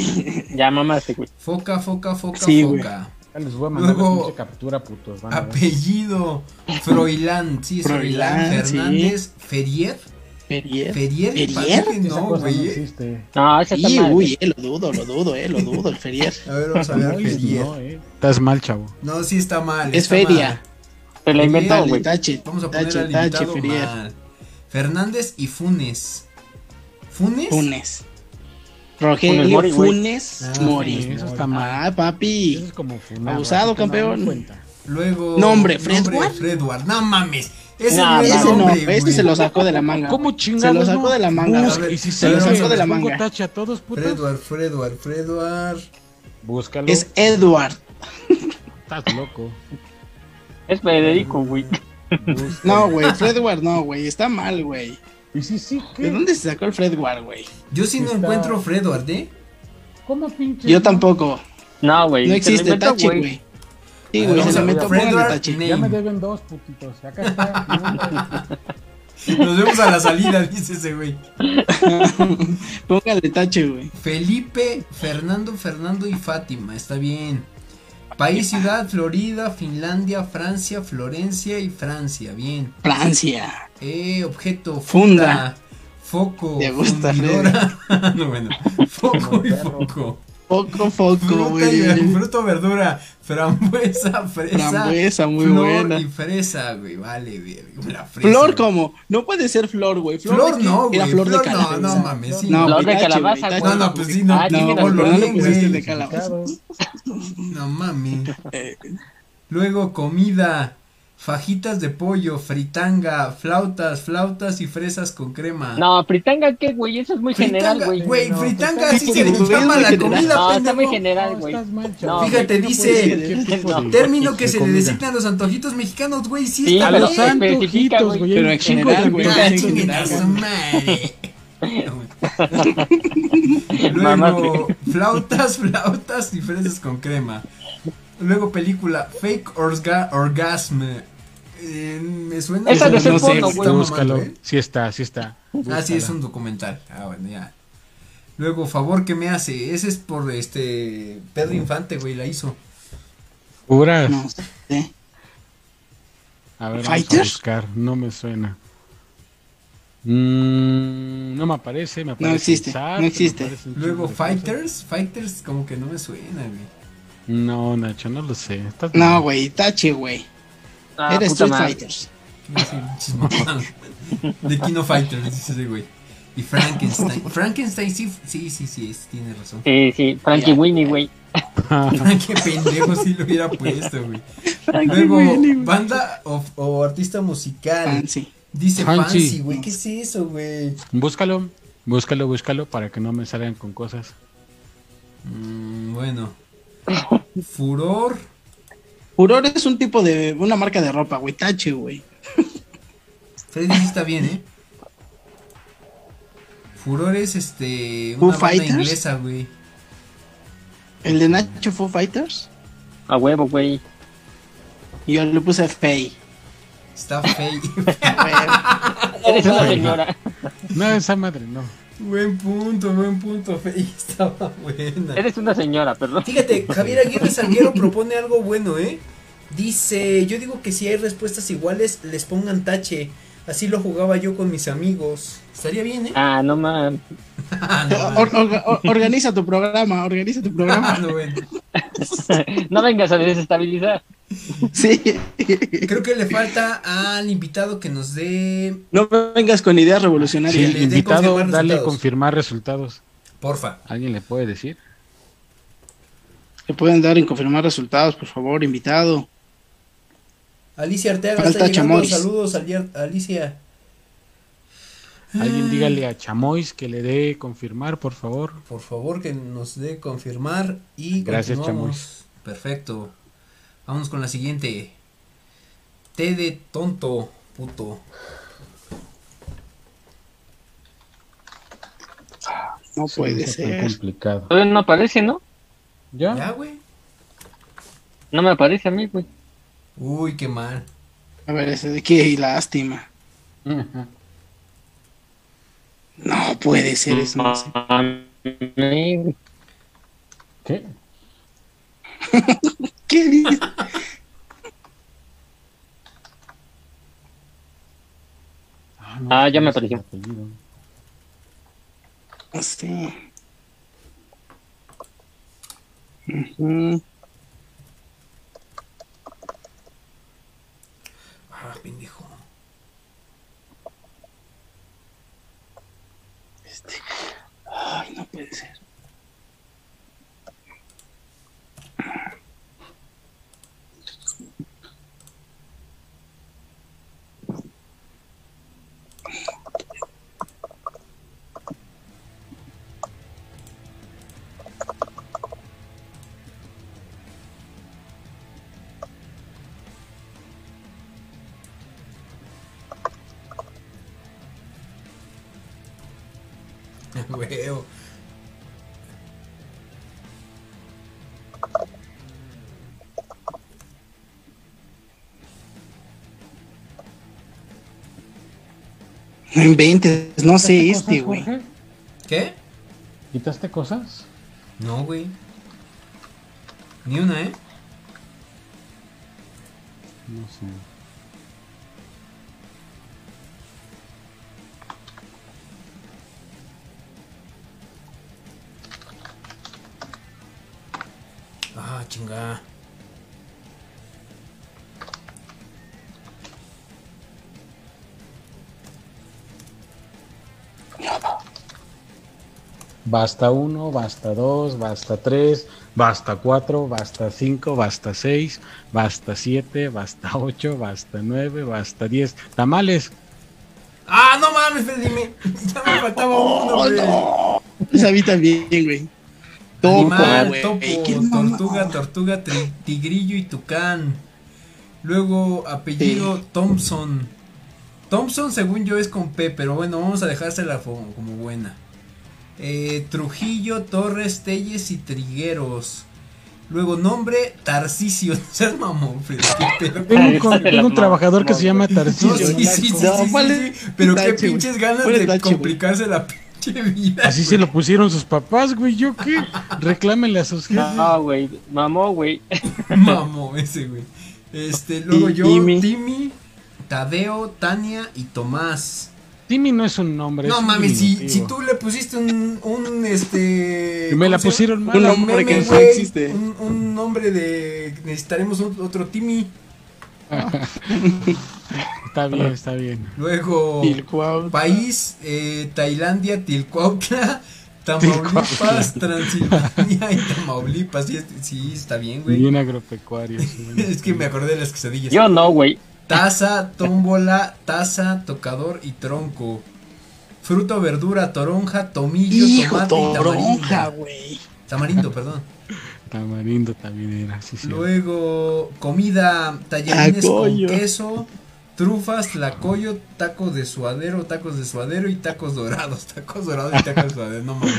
Ya mamaste, güey. Foca, foca, foca, Sí, güey. foca. Les voy a mandar Luego- captura, putos. van. Apellido. Froilán, sí, es Froilán. Froilán, sí. Fernández. Ferier. Ferier. Ferier. ¿Ferier? parece que Esa No, no güey. existe. No, esa está Sí, mal. uy, eh, lo dudo, lo dudo, eh, lo dudo, el Ferier. A ver, vamos a ver. No, Ferier. no, eh. Estás mal, chavo. No, sí está mal. Es está feria. mal. Se la inventó, güey. tache, Vamos a poner al tache, invitado Ferier. mal. Fernández y Funes. ¿Funes? Funes. Funes Rogelio Mori. Funes Ah, Mori. sí, eso está mal. Ah, Eso papi. es como funado, Abusado, campeón. no. Luego. Nombre, Fredward. Fredward. No mames. Ese No, no es Ese no, nombre, este güey. se lo sacó de la manga. ¿Cómo chingados? Se lo sacó no? de la manga. Busca, y si Se se lo sacó de la manga. tache a todos, putos. Fredward, Fredward, Fredward. Búscalo. Es Edward. Estás loco. Es Federico, güey. Búscalo. No, güey, Fredward no, güey. Está mal, güey. Y si sí, ¿De dónde se sacó el Fredward, güey? Yo sí no Está- encuentro Fredward, ¿eh? ¿Cómo pinche? Yo tampoco. No, güey. No existe inventó, tache, güey. Sí, güey, se lo meto, Fredward. Name. Ya me deben dos, putitos. Acá está. *laughs* Nos vemos a la salida, dice ese güey. *laughs* Póngale tache, güey. Felipe, Fernando, Fernando y Fátima. Está bien. País, ciudad, Florida, Finlandia, Francia, Florencia y Francia. Bien. Francia. Eh, objeto, Funda. Foco. Te gusta, fundidora. *laughs* no, bueno. Foco y foco. Poco, poco, Fruta, muy y, bien. fruta o verdura. Frambuesa, *laughs* fresa. Frambuesa, muy flor buena. y fresa, güey. Vale. La fresa. Flor, güey. ¿cómo? No puede ser flor, güey. Flor no, güey. Era flor, de no, calabaza. no mames. Sí, No, Flor güey, de calabaza, güey, güey. No, no, pues sí, no. Ah, no, no, no le bien, güey. de calabaza. No mames. *laughs* Eh, Luego comida, fajitas de pollo, fritanga, flautas, flautas y fresas con crema. No, fritanga, ¿qué, güey? Eso es muy general, Fritanga, güey. güey, No, fritanga pues, sí sí, se le güey, llama es la muy comida, general. No, está muy pendejo. general, güey. No. Fíjate, No dice, Término que se le comida. designa a los antojitos mexicanos, güey, sí, Sí, está A pero los antojitos, güey. güey. Pero en general, güey, general. *laughs* *laughs* Luego, flautas, flautas y fresas con crema. Luego, película Fake Orga- Orgasm. Eh, me suena. Esa de no sé, Búscalo. ¿eh? Sí está, sí está. Ah, sí, es Búscala. un documental. Ah, bueno, ya. Luego, favor que me hace. Ese es por este. Pedro Infante, güey, la hizo. Puras. No sé. A ver, vamos a ¿Fighters? buscar. No me suena. Mm, no me aparece, me aparece. existe, no existe. aparece un Luego, cosas. Fighters. Fighters, como que no me suena, güey. No, Nacho, no lo sé. Estás No, güey, tache, güey. Ah, Eres Street madre. Fighters. De Kino Fighters, dice ese güey. Y Frankenstein. Frankenstein, sí, sí, sí, sí, es, tiene razón. Sí, sí, Frankie. Winnie, güey. Qué pendejo si lo hubiera puesto, güey. Luego, banda o, o artista musical. Fancy. Dice Fancy. Fancy, güey. ¿Qué es eso, güey? Búscalo, búscalo, búscalo para que no me salgan con cosas. Mm, bueno. *laughs* Furor. Furor es un tipo de. Una marca de ropa, güey. Tache, güey. Freddy sí está bien, ¿eh? Furor es este. Foo Una banda Fighters. inglesa, güey. El de Nacho Foo Fighters. A huevo, güey. Y yo le puse Fey. Está fey. *laughs* *laughs* Eres una señora. No, esa madre no. Buen punto, buen punto. Fey estaba buena. Eres una señora, perdón. Fíjate, Javier Aguirre Salguero propone algo bueno, ¿eh? Dice, yo digo que si hay respuestas iguales, les pongan tache. Así lo jugaba yo con mis amigos. Estaría bien, ¿eh? Ah, no man. Ah, *laughs* no, Or- orga- or- organiza tu programa, organiza tu ah, programa. no, bueno. *laughs* No vengas a desestabilizar. Sí. Creo que le falta al invitado que nos dé, No vengas con ideas Sí, revolucionarias. le den invitado, confirmar dale resultados. confirmar resultados. porfa. ¿Alguien le puede decir? ¿Le pueden dar en confirmar resultados, por favor, invitado? Alicia Arteaga Falta está llegando. Chamois. Saludos, Alicia. Alguien Ah. dígale a Chamois que le dé confirmar, por favor. Por favor, que nos dé confirmar y Gracias, continuamos. Perfecto. Vamos con la siguiente. T de tonto, puto. No Sí, puede tan ser. complicado. Todavía no aparece, ¿no? ¿Ya? Ya, güey. No me aparece a mí, güey. Uy, qué mal. A ver, ese de qué lástima. Ujú. No puede ser eso. no sé. ¿Qué? *laughs* ¿Qué dice? no, Ah, ya me apareció. el apellido. No sé. Ujú. Ah, pendejo. Este. Ay, no puede ser. No inventes, no sé ¿Quitaste este, güey. ¿Qué? ¿Quitaste cosas? No, güey. Ni una, ¿eh? No sé. Ah, chinga. Basta uno, basta dos, basta tres, basta cuatro, basta cinco, basta seis, basta siete, basta ocho, basta nueve, basta diez. Tamales. Ah, no mames, dime. *laughs* Ya me faltaba uno, Oh, no. Vi también, güey. Topo, Animal, tortuga, tortuga, tigrillo y tucán. Luego apellido Thompson. Thompson, según yo, es con P, pero bueno, vamos a dejársela como buena. Eh, Trujillo, Torres, Telles y Trigueros. Luego nombre, Tarcisio. *laughs* No seas mamón, pedo. Tengo un, tengo trabajador que se llama No, Tarcisio. sí, sí, sí, No, sí, ¿cuál sí, es? sí, Pero qué pinches ganas ¿Cuál es de complicarse la pinche vida. Así se lo pusieron sus papás, güey. ¿Yo qué? Reclámenle a sus jefes. No, güey, mamó, güey. *laughs* Mamó ese, güey. Este, luego yo. Timmy, Tadeo, Tania y Tomás. Timmy no es un nombre. No es un mames, si, si tú le pusiste un, un este. Me la ¿cómo se pusieron mal. Un Un nombre meme, que no existe. Un, un nombre de. Necesitaremos otro Timmy. *laughs* Está bien, está bien. Luego. Tilcuau. País, eh, Tailandia, Tilcuautla, *laughs* Tamaulipas, Transilvania y Tamaulipas. Sí, sí, está bien, güey. Bien agropecuario. sí. *laughs* Es que me acordé de las quesadillas. Yo no, güey. Taza, tómbola, taza, tocador y tronco. Fruta, verdura, toronja, tomillo, Hijo, tomate y toronja, tamarindo. güey. Tamarindo, perdón. Tamarindo también era, sí, sí. Luego, comida, tallarines con queso, trufas, tlacoyo, tacos de suadero, tacos de suadero y tacos dorados. *laughs* Tacos dorados y tacos de suadero, no mames.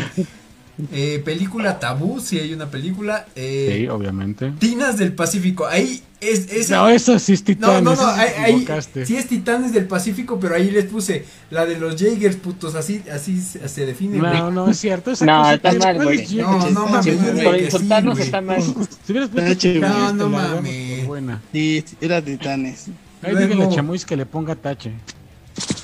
Eh, película Tabú, si hay una película. Eh, Sí, obviamente. Tinas del Pacífico, ahí es... es No, eso sí es No, Titanes. no, no, eso ahí, sí es Titanes del Pacífico, pero ahí les puse la de los Jaegers, putos, así, así se define, güey. No, no, es cierto. Esa No, está mal, güey. No, no mames, Sí, Por sí, está mal. Si hubieras puesto No, no mames. buena. Sí, era Titanes. Ahí Luego- dígale a Chamuis que le ponga tache.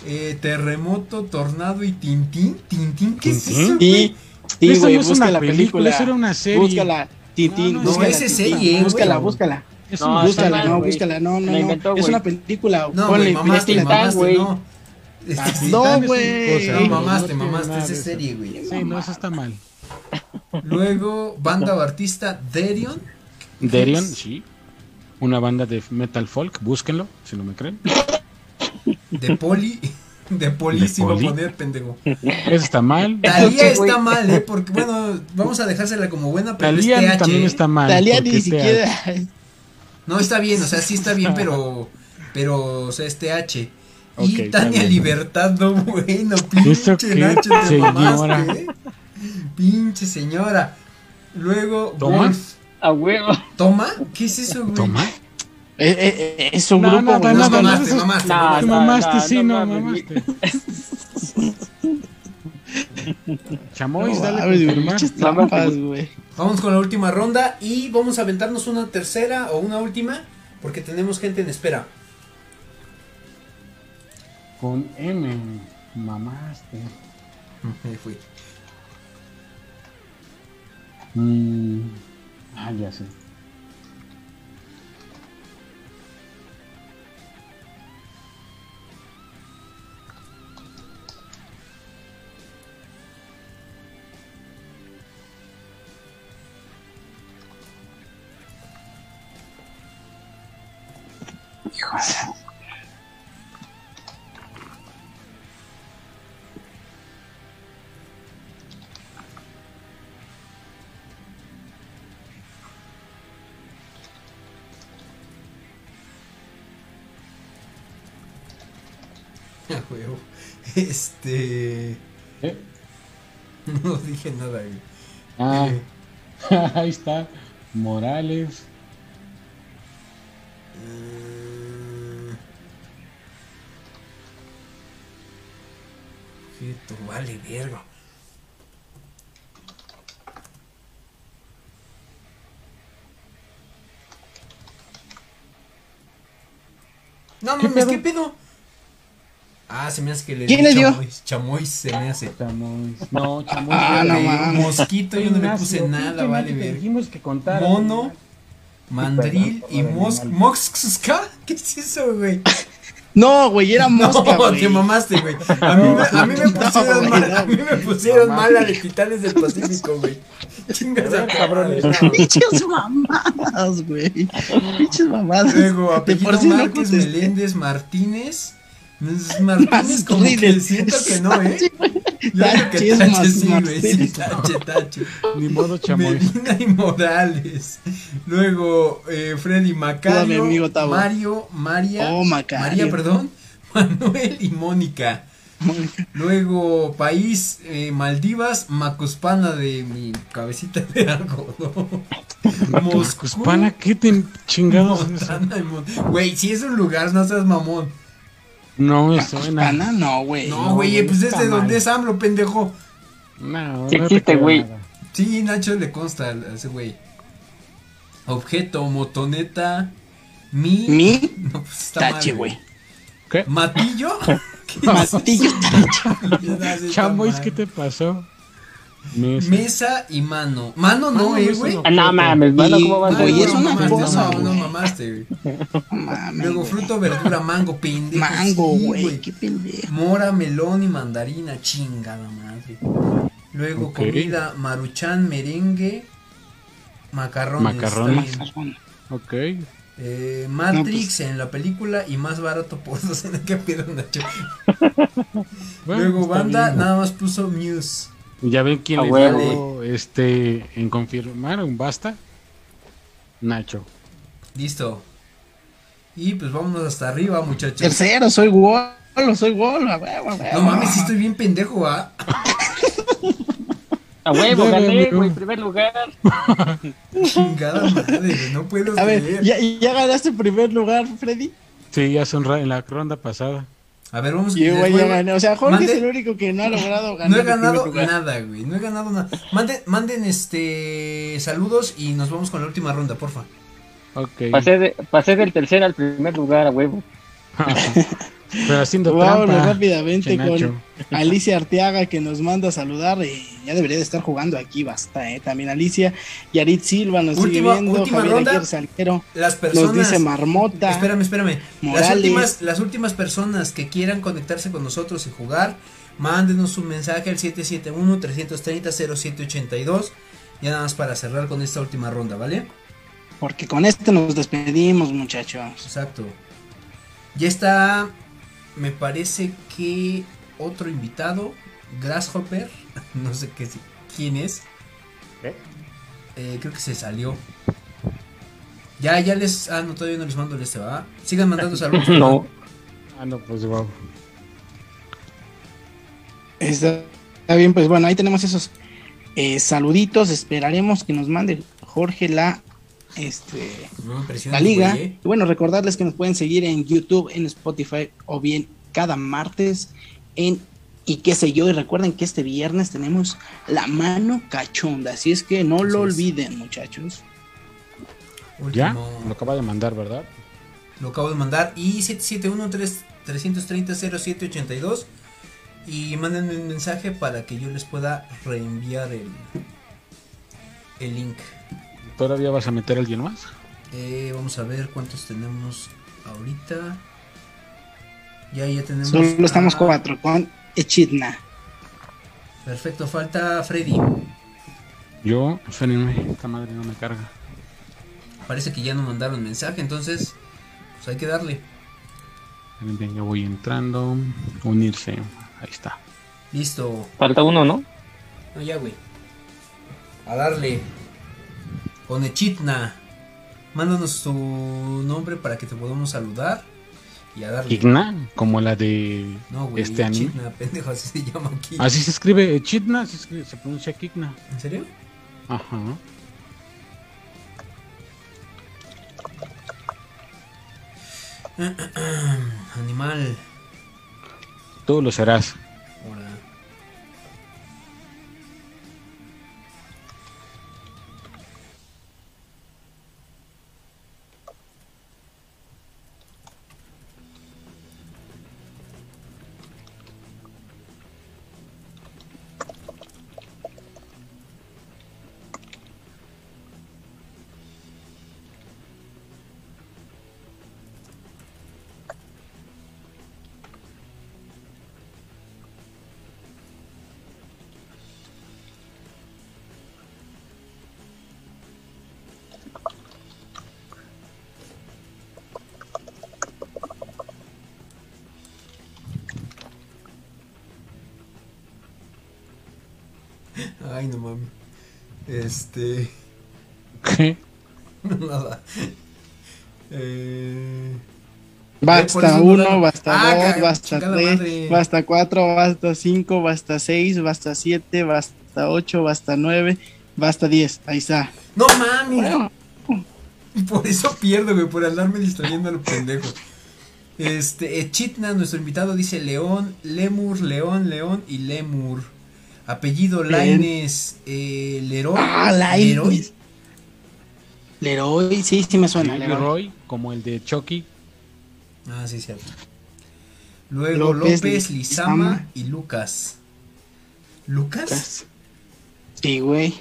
Eh, terremoto, tornado y Tintín. ¿Tintín? ¿Qué es ¿Tintín? eso, güey? Sí, sí, Eso güey, no es busca una la película, película. eso era una serie. Búscala, Tintín. No, no, es serie. Búscala, búscala. Es No, Búscala, mal, no, búscala, no, no, no. inventó, es una película. No, Ponle, güey, mamaste, mamaste, no. Este, no, es un- güey. No, no mamaste, mamaste, esa eso. serie, güey. Sí, no, eso está mal. Luego, banda artista Derion. Derion, sí. Una banda de metal folk, búsquenlo, si no me creen. De Poli. *laughs* De Poli, ¿De sí iba a poner, pendejo. Eso está mal. Talía está mal, eh, porque bueno, vamos a dejársela como buena, pero Talía es TH. también eh. está mal. Talía ni es TH. No, está bien, o sea, sí está bien, pero, pero, o sea, es TH. Ok, y está Tania bien. Libertad, no bueno, ¿Eso pinche Nacho, te señora? mamaste, eh. Pinche señora. Luego, ¿Toma? Wolf. A huevo. ¿Toma? ¿Qué es eso, güey? Toma. Eh, eh, eh, es un No, grupo, no, güey. No, no, no, mamaste, sí, no mamaste. Chamois, No, dale trampas, güey. Vamos con la última ronda y vamos a aventarnos una tercera o una última, porque tenemos gente en espera. Con M. Mamaste. Me fui. Mm, Ah, ya sé. *laughs* Huevo. Este. ¿Eh? *laughs* No dije nada, güey. Ah, Eh, *laughs* ahí está. Morales. mm, Fito, vale, verga. No ¿Qué mames, pedo? ¿qué pedo? Ah, se me hace que le ¿Quién le dio? chamois. Chamois se me hace. Chamois. *laughs* No, chamois. Ah, no mames. Mosquito, yo no le puse nada, vale ver. dijimos que contara. Mono, mandril y por el mos animal. moxka. *laughs* ¿Qué es eso, güey? No, güey, era *laughs* mosca, No, te mamaste, güey. *laughs* A mí, me- a mí me No, pusieron mal, no. a mí me pusieron Mamá. mal la de Titanes del Pacífico, güey. *laughs* Chingas A a cabrones. Pinches mamadas, güey. Pinches mamadas. Luego, apellido contesté. Meléndez Martínez. Es Martínez como que siento que no, ¿eh? Yo digo que Tache, sí, güey. Sí, tache, tache. Ni modo chamois. Medina y Morales. Luego, eh, Freddy Macario. amigo. Mario, María. Oh, Macario. María, perdón. *laughs* Manuel y Mónica. Luego, país, eh, Maldivas, Macuspana de mi cabecita de algodón. *laughs* Moscú, Cuscupana, ¿qué te chingados Güey, si es un lugar, no seas mamón. No me suena. No, güey. No, güey, pues es de donde es AMLO, pendejo. No, Sí no existe, güey. Sí, Nacho le consta a ese güey. Objeto, motoneta, mi. Mi No, pues está mal, tache, güey. ¿Qué? Matillo. *laughs* Martillo *laughs* Chamois, ¿qué te pasó? Mesa. Mesa y mano. Mano no, eh, güey. no. Ah, no mames, mano, ¿cómo vas a es no una mamaste, cosa, No, no mamaste, güey. *laughs* No mames, Luego fruto, verdura, mango, pendejo. Mango, sí, güey. Qué pendejo. Mora, melón y mandarina, chingada madre. Luego Ok. comida, maruchan, merengue, macarrones. Macarrones. Ok. Eh, Matrix pues. en la película y más barato por dos *laughs* en ¿Qué pedo, Nacho? *laughs* Bueno, Luego está banda, bien. nada más puso Muse. Ya ven quién A le dio este en confirmar un basta. Nacho. Listo. Y pues vámonos hasta arriba, muchachos. Tercero, soy Wolo, soy Wolo. a huevo, a huevo. No mames, si estoy bien pendejo, ¿ah? A huevo, gané, güey, primer lugar. Chingada madre, no puedo A ver. ¿ya, ¿ya ganaste primer lugar, Freddy? Sí, ya son ra- en la ronda pasada. A ver, vamos Yo, voy a- gané. O sea, Jorge es el único que no ha *laughs* logrado ganar. No he ganado nada, güey. No he ganado nada. Manden, manden este saludos y nos vamos con la última ronda, porfa. Ok. Pasé, de- pasé del tercer al primer lugar, a huevo. *laughs* Pero haciendo Vámonos trampa. rápidamente con Alicia Arteaga que nos manda a saludar. eh, ya debería de estar jugando aquí, basta, eh. También Alicia. Yarit Silva nos Última- sigue viendo. última Javier ronda. Aguirre Salguero Las nos personas. dice Marmota. Espérame, espérame. Las últimas, las últimas personas que quieran conectarse con nosotros y jugar, mándenos un mensaje al 771-330-0782. Ya nada más para cerrar con esta última ronda, ¿vale? Porque con este nos despedimos, muchachos. Exacto. Ya está, me parece que otro invitado, Grasshopper, *laughs* no sé qué, quién es. ¿Qué? Eh, creo que se salió. Ya, ya les, ah, no, todavía no les mando el este, ¿va? Sigan mandando *laughs* saludos. No. Ah, no, pues wow. Está, está bien, pues bueno, ahí tenemos esos eh, saluditos. Esperaremos que nos mande Jorge la este No la liga. güey, ¿eh? Y bueno, recordarles que nos pueden seguir en YouTube, en Spotify o bien cada martes en y qué sé yo. Y recuerden que este viernes tenemos la mano cachonda, así es que no lo olviden, muchachos. Ya, lo acaba de mandar, ¿verdad? Lo acabo de mandar. Y 771-330-0782. Y manden un mensaje para que yo les pueda reenviar el, el link. ¿Todavía vas a meter a alguien más? Eh, vamos a ver cuántos tenemos ahorita. Ya, ya tenemos. Solo estamos cuatro con Echidna. Perfecto, falta Freddy. Yo, espérenme, esta madre no me carga. Parece que ya no mandaron mensaje, entonces. Pues hay que darle. Espérenme, ya voy entrando. Unirse. Ahí está. Listo. Falta uno, ¿no? No, ya, güey. A darle. Con Echitna. Mándanos tu nombre para que te podamos saludar. Y a darle. Igna, como la de No, güey. este anime. Echitna, pendejo, así se llama aquí. Así se escribe Echidna, se, escribe- se pronuncia Kigna. ¿En serio? Ajá. *clears throat* Animal. Tú lo serás. Este. ¿Qué? *laughs* Nada. Eh. Basta eso uno, basta Ah, dos, basta tres, basta cuatro, basta cinco, basta seis, basta siete, basta ocho, basta nueve, basta diez. Ahí está. No mames. Por eso pierdo, güey, por andarme distrayendo a lo pendejo. Este, eh, Chitna, nuestro invitado, dice León, Lemur, León, León y Lemur. Apellido. Laines, eh, Leroy. Ah, Leroy. Lainez. Leroy, sí, sí me suena. Leroy. Leroy, como el de Chucky. Ah, sí, cierto. Luego López, López, Lizama Lizama. y Lucas. ¿Lucas? Lucas. Sí, güey.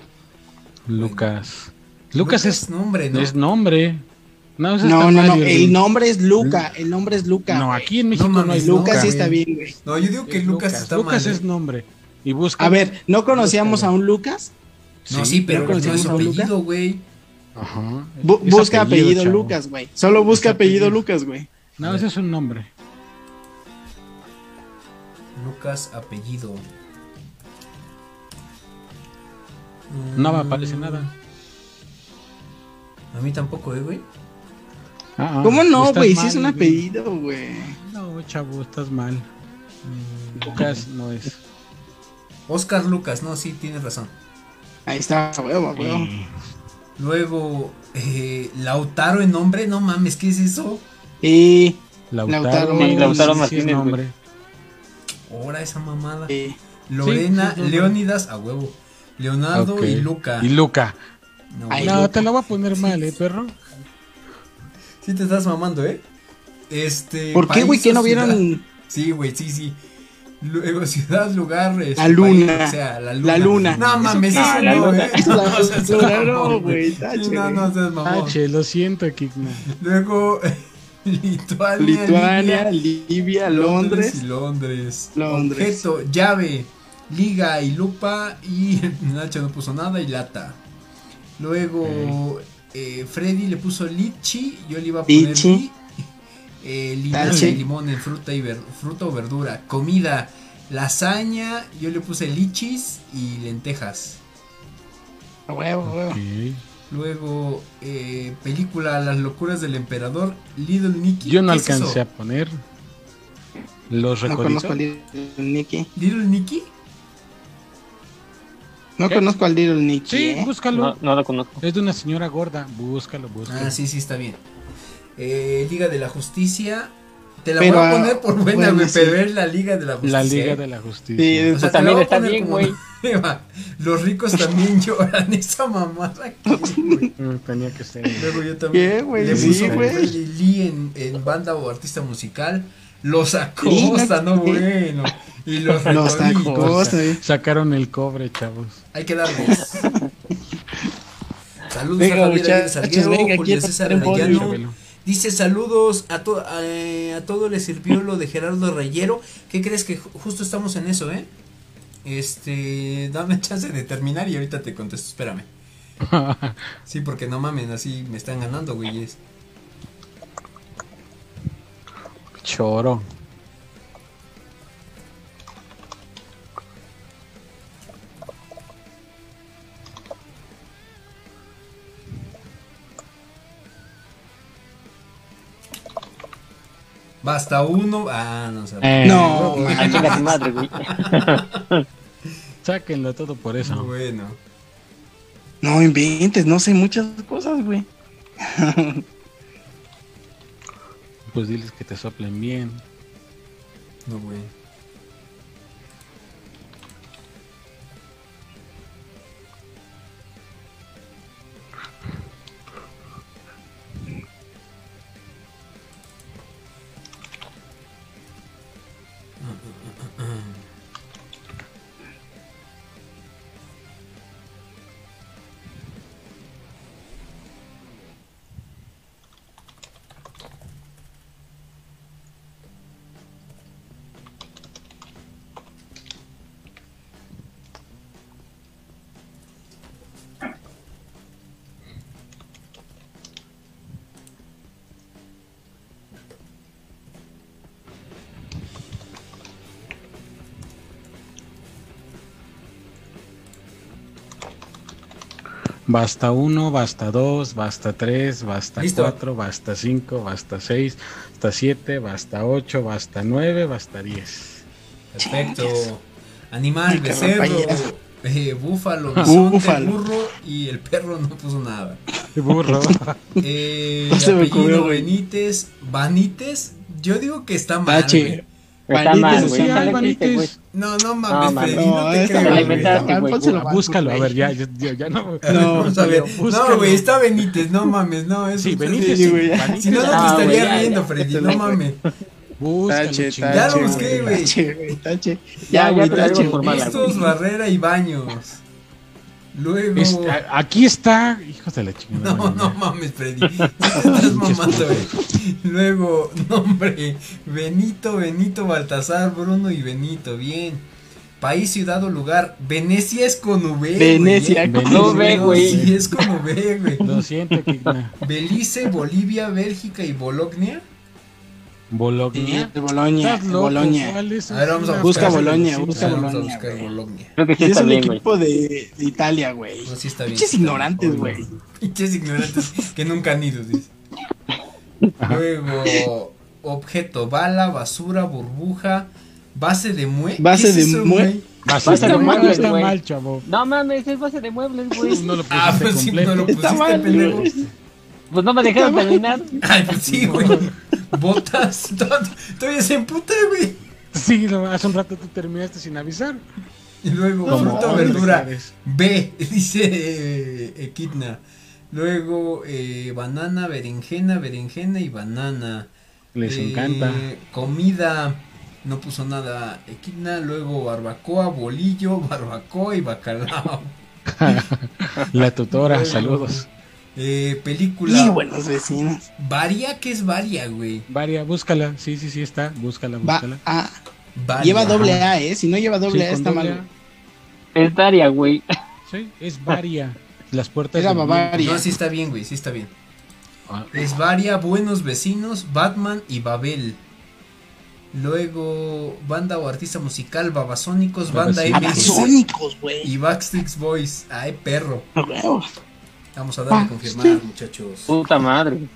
Lucas. Lucas es, nombre, ¿no? es nombre. No, No, no, no. El nombre es Luca. El nombre es Luca. No, aquí en México no, mames, hay no, Lucas sí está bien, güey. No, yo digo que Es Lucas, está Lucas mal. es ¿eh? nombre. Y busca. A ver, ¿no conocíamos a un Lucas? No, sí, pero ¿no no es conocemos su a un Lucas? apellido, güey. Ajá. Bu- Es busca apellido. Lucas, güey. Solo busca Es apellido, apellido. Lucas, güey. No, ese es un nombre. Lucas, apellido. No me aparece nada. A mí tampoco, ¿eh, güey? Ah, ah, ¿Cómo no, güey? Mal, es un apellido, güey. No, chavo, estás mal. Mm, Lucas no es. Oscar Lucas, no, sí, tienes razón. Ahí está, huevo, huevo. Eh, Luego, eh, Lautaro en nombre, no mames, ¿qué es eso? Y Lautaro, Lautaro Lautaro Martínez, nombre. Ahora esa mamada. eh, Lorena, sí, sí, sí. Leónidas, a huevo. Leonardo y Luca. Y Luca. No, Ay. No, Luca. te la voy a poner mal, eh, perro. Sí te estás mamando, ¿eh? Este. ¿Por qué, güey? ¿Qué o no vieron Sí, güey, sí, sí. Luego, *laughs* ciudad, lugar. este, La luna. país, o sea, la luna. La luna. No mames, eso la no, luna. ¿eh? La *laughs* No no, güey, tache, No, no seas mamón. H, lo siento, Kikna. Luego, *laughs* Lituania. Lituania, Libia, Libia, Londres. y Londres. Londres. Objeto, llave, liga y lupa. Y Nacho no puso nada y lata. Luego, eh, Freddy le puso lichi. Yo le iba a poner Lichi. Eh, Tache. y limón en fruta y ver- fruta o verdura. Comida, lasaña. Yo le puse lichis y lentejas. Huevo, huevo. Luego, eh, película Las locuras del emperador. Little Nicky. Yo no ¿Qué es alcancé a poner los No recoditos. conozco al Little Nicky. Little Nicky. No ¿Qué? conozco al Little Nicky. Sí, ¿eh? búscalo. No, no lo conozco. Es de una señora gorda. Búscalo, búscalo. Ah, sí, sí, está bien. Eh, Liga de la Justicia. Te la Pero, voy a poner por buena, bueno, güey, sí. pero es la Liga de la Justicia. La Liga ¿eh? de la Justicia. Sí, O sea, Pues te la también voy a está poner bien, como güey. *laughs* Los ricos también *laughs* lloran esa mamada. *laughs* Mm, tenía que ser. Luego yo también. ¿Qué, güey? Le Sí, Lee en, en banda o artista musical. Los Acosta, no bueno. Y los Los. Acosta, eh. Sacaron el cobre, chavos. Hay que darles. Saludos Venga, a Javier Salguero, Julio César Arellano. Dice saludos a, to a, eh, a todo le sirvió lo de Gerardo Reyero. ¿Qué crees que ju- justo estamos en eso, eh? Este, dame chance de terminar y ahorita te contesto, espérame. *laughs* Sí, porque no mamen, así me están ganando, güeyes. Choro. Basta uno. Ah, no sé. Eh, No, Ah, chinga tu madre, güey. *laughs* Sáquenlo todo por eso. Bueno. No inventes, no sé muchas cosas, güey. *laughs* Pues diles que te soplen bien. No, güey. Basta 1, basta 2, basta 3, basta Listo. 4, basta 5, basta 6, basta 7, basta 8, basta 9, basta 10. Perfecto. Animal, becerro, eh, búfalo, bisonte, Búfalo. burro y el perro no puso nada. *laughs* Burro. Eh, *laughs* No se me ocurrió. Benítez, Vanites, yo digo que está mal. Tache. Está mal, güey. No, no mames. Freddy, no, No, te creo, Búscalo, a ver, ya, ya, ya, ya no. No. No, güey, está Benítez, no mames, no, eso Sí, Benítez. Si no, no te Ah, estaría ya, riendo, ya. Freddy, no mames. *laughs* Búscalo, Tache, chingada. Ya lo tache, busqué, güey. Tache, güey, tache. Ya, Ya, tache. Estos, Barrera y Baños. Luego. Es- a- aquí está, hijos de la chingada. No, no mames, Freddy. *laughs* Estás mamando, güey. Luego, nombre: Benito, Benito, Baltasar, Bruno y Benito. Bien. País, ciudad o lugar. Venecia es con V. Venecia, con V, güey. Sí, es con V, güey. Lo siento, Kigna. Belice, Bolivia, Bélgica y Bologna. A ver, vamos a una- Busca Sí, busca vamos a Boloña, buscar güey. Bologna. Creo que sí Es un bien, equipo de, de Italia, güey. Eso sí está bien. Pinches ignorantes, güey. Pinches ignorantes *laughs* que nunca han ido, dice. Luego, objeto, bala, basura, burbuja, base de mue. Base ¿Qué es de eso, mue- güey? Base Base de muebles, está mal, chavo. No mames, es base de muebles, güey. *laughs* No lo pusiste Ah, pues sí, completo. no lo Está pusiste, mal, pendejo. Pues no me dejaron terminar. Ay, pues sí, güey. Botas. to- Todavía se emputa, güey. Sí, no, hace un rato tú terminaste sin avisar. Y luego, No, fruta o verdura. B, *laughs* dice eh, Equidna. Luego, eh, banana, berenjena, berenjena y banana. Les Eh, encanta. Comida, no puso nada. Equidna, luego barbacoa, bolillo, barbacoa y bacalao. *laughs* La tutora, Luego, saludos. Eh, Y película. buenos vecinos. Varia, ¿qué es varia, güey? Varia, búscala. Sí, sí, sí, está. Búscala, Va búscala. a. Varia. Lleva doble A, ¿eh? Si no lleva doble Sí, A, está doble mal. A. Es Daria, güey. Sí, es varia. Las puertas Era. Bavaria. No, sí está bien, güey, sí está bien. Ah, Es Varia, Buenos Vecinos, Batman y Babel. Luego, banda o artista musical, Babasónicos, Banda Babasónicos. MS Abasónicos, güey. y Backstreet Boys. Ay, perro. A. Vamos a darle a confirmar, muchachos. Puta madre.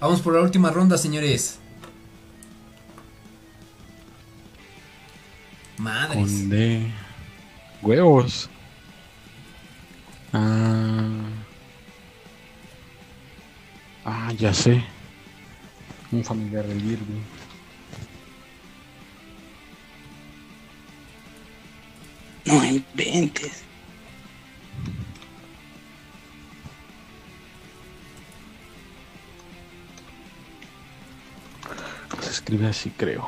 Vamos por la última ronda, señores. Madres. Con. Huevos. Ah. Ah, ya sé. Un familiar del Virgo. No inventes. Escribe así, creo.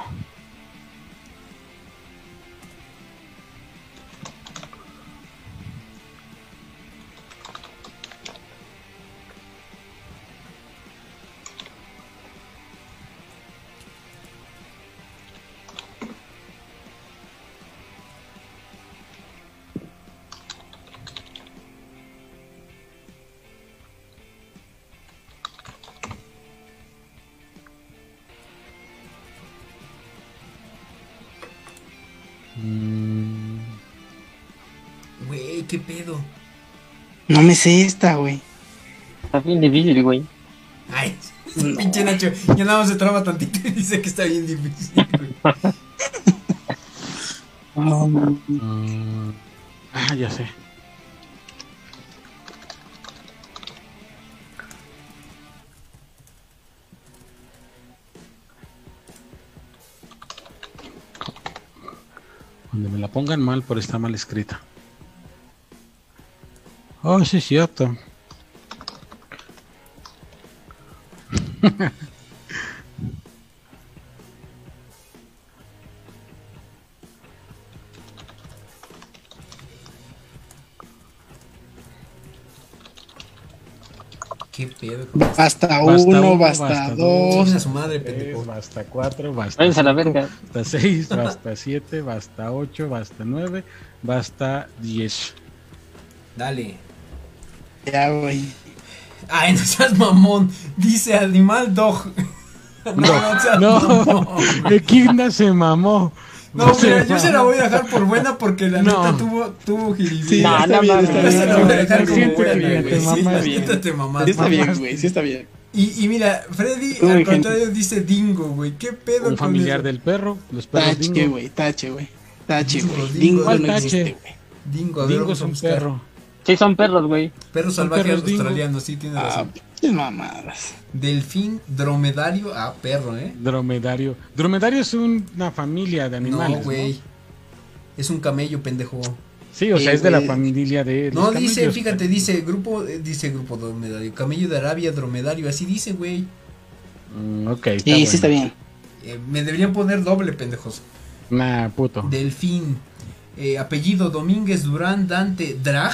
Qué pedo. No me sé esta, güey. Está bien difícil, güey. Ay, pinche Nacho. Ya nada más se traba tantito y dice que está bien difícil, güey. *laughs* mm, ah, ya sé. Donde me la pongan mal por estar mal escrita. Oh, sí, es cierto. *laughs* Qué pedo. Basta uno, basta basta dos. Su madre, pendejo. basta cuatro, basta Váyanse a la verga. Basta 6, basta 7, basta 8, basta 9, basta 10. Dale. Ya, güey. Ay, no seas mamón. Dice animal dog. No, no seas No, mamón. Equidna se mamó. No, mira, yo se la voy a dejar por buena porque la No. neta tuvo, tuvo jiribilla. Sí, No, está bien, está Yo bien. se la voy a dejar Sí, como está buena, bien, güey. Sí, mamas la bien. neta te mamaste. Sí está bien, güey, sí está bien. Y, y mira, Freddy al gente. contrario dice dingo, güey. ¿Qué pedo Un con familiar eso? del perro, los perros Tache, dingo. güey, tache, güey. Tache, Dingo, güey. dingo. Dingo ¿Cuál no tache? existe, güey. Dingo, a ver, Dingo es un perro. Sí, son perros, güey. Perro Son salvaje perros dingo. australiano, sí, tiene Ah, razón. pinches mamadas. Delfín, dromedario, ah, perro, ¿eh? Dromedario. Dromedario es un- una familia de animales. No, güey. Es un camello, pendejo. Sí, o sea, Sí, es de la familia de. No, los dice, camellos. fíjate, dice grupo, eh, dice grupo dromedario. Camello de Arabia, dromedario, así dice, güey. Mm, ok, Sí, está sí bueno. está bien. Eh, me deberían poner doble, pendejos. Nah, puto. Delfín. Eh, apellido Domínguez Durán Dante Drag.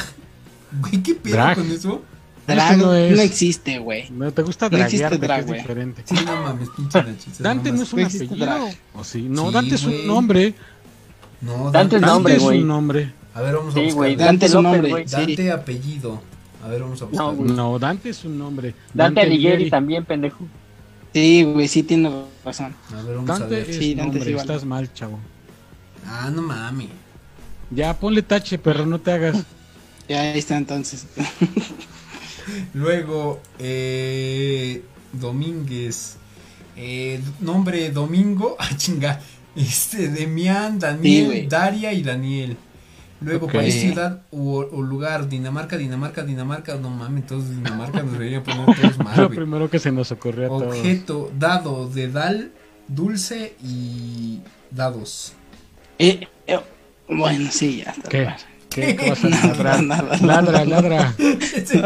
Güey, ¿qué pedo Drag. con eso? Drag no no, es- existe, güey. No te gusta No existe drag, es güey. diferente. Sí, no mames, pinche Nachis, Dante no es un No apellido. drag. ¿O sí? No, Sí, Dante es un nombre. No, Dante Dante, es Dante nombre, es güey. un nombre. A ver, vamos a Sí, buscar. güey. Dante, Dante es un nombre, sí. Dante apellido. A ver, vamos a buscar. No. No, Dante es un nombre. Dante Alighieri también, pendejo. Sí, güey, sí tiene razón. A ver, vamos a Dante ver. es Sí, Dante nombre, es estás mal, chavo. Ah, no mames. Ya, ponle tache, perro, no te hagas. Ya ahí está entonces. *laughs* Luego, eh, Domínguez. Eh, nombre Domingo. *laughs* Ah, chinga. Este, Demián, Daniel. Daria y Daniel. Luego, país, ciudad o, o lugar. Dinamarca, Dinamarca, Dinamarca. No mames, todos Dinamarca nos deberían poner todos mal, *laughs* Lo primero que se nos ocurrió a todos. Objeto, dado, dedal, dulce y dados. Eh, eh, bueno, sí, ya está. ¿Qué? ¿Qué, ¿Qué vas a Nada, Ladra, ladra. Que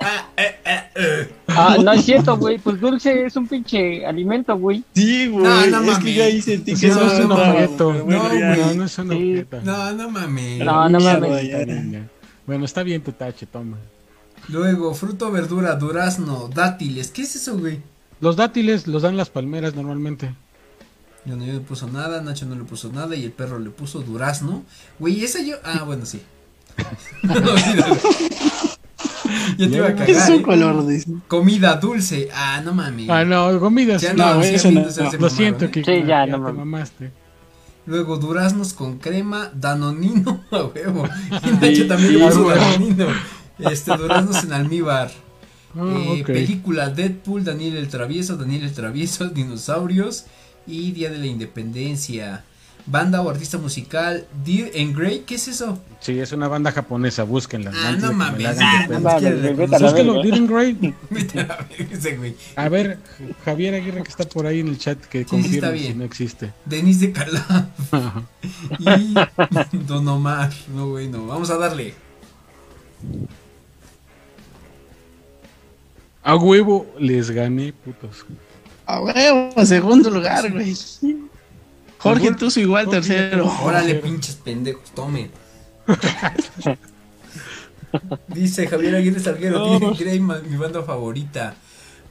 ah, eh, eh, eh. Ah, no es cierto, güey. Pues dulce es un pinche alimento, güey. Sí, güey. No, no es mames. que que no es un estaba, objeto. pero bueno, No, ya. güey. No, no es un objeto. No, no mames. No, no mames. Bueno, está bien tu tache, toma. Luego, fruto, verdura, durazno, dátiles. ¿Qué es eso, güey? Los dátiles los dan las palmeras normalmente. Yo no, yo no le puso nada, Nacho no le puso nada y el perro le puso durazno. Güey, esa yo. Ah, bueno, sí. *laughs* no, olvídalo. Yo te iba a Es cagar. un ¿eh? color, dice. Comida dulce. Ah, no mames. Ah, no, comidas. Ya sí. no, No, es eso no, no se no. Lo siento, ¿eh? que Sí, ya, te no mames. mamaste. Luego, duraznos con crema, danonino, *laughs* a huevo. Y Nacho también le sí, puso danonino. Este, duraznos en almíbar. Ah, Eh. Película Deadpool, Daniel el Travieso, Daniel el Travieso, *laughs* Dinosaurios y Día de la Independencia. Banda o artista musical, Dear and Grey, ¿qué es eso? Sí, es una banda japonesa, búsquenla. Ah, no mames. Ah. Búsquenlo, verga. Didn't Grey. *laughs* A ver, Javier Aguirre que está por ahí en el chat que está si no existe. Denis de Calaf *laughs* y Don Omar. No, güey, no. Vamos a darle. A huevo les gané, putos. A huevo, segundo lugar, güey. Jorge Jorge- Tuzo igual Jorge- tercero. Órale, pinches pendejos, tomen. *laughs* Dice Javier Aguirre Salguero, No. Ma- mi banda favorita.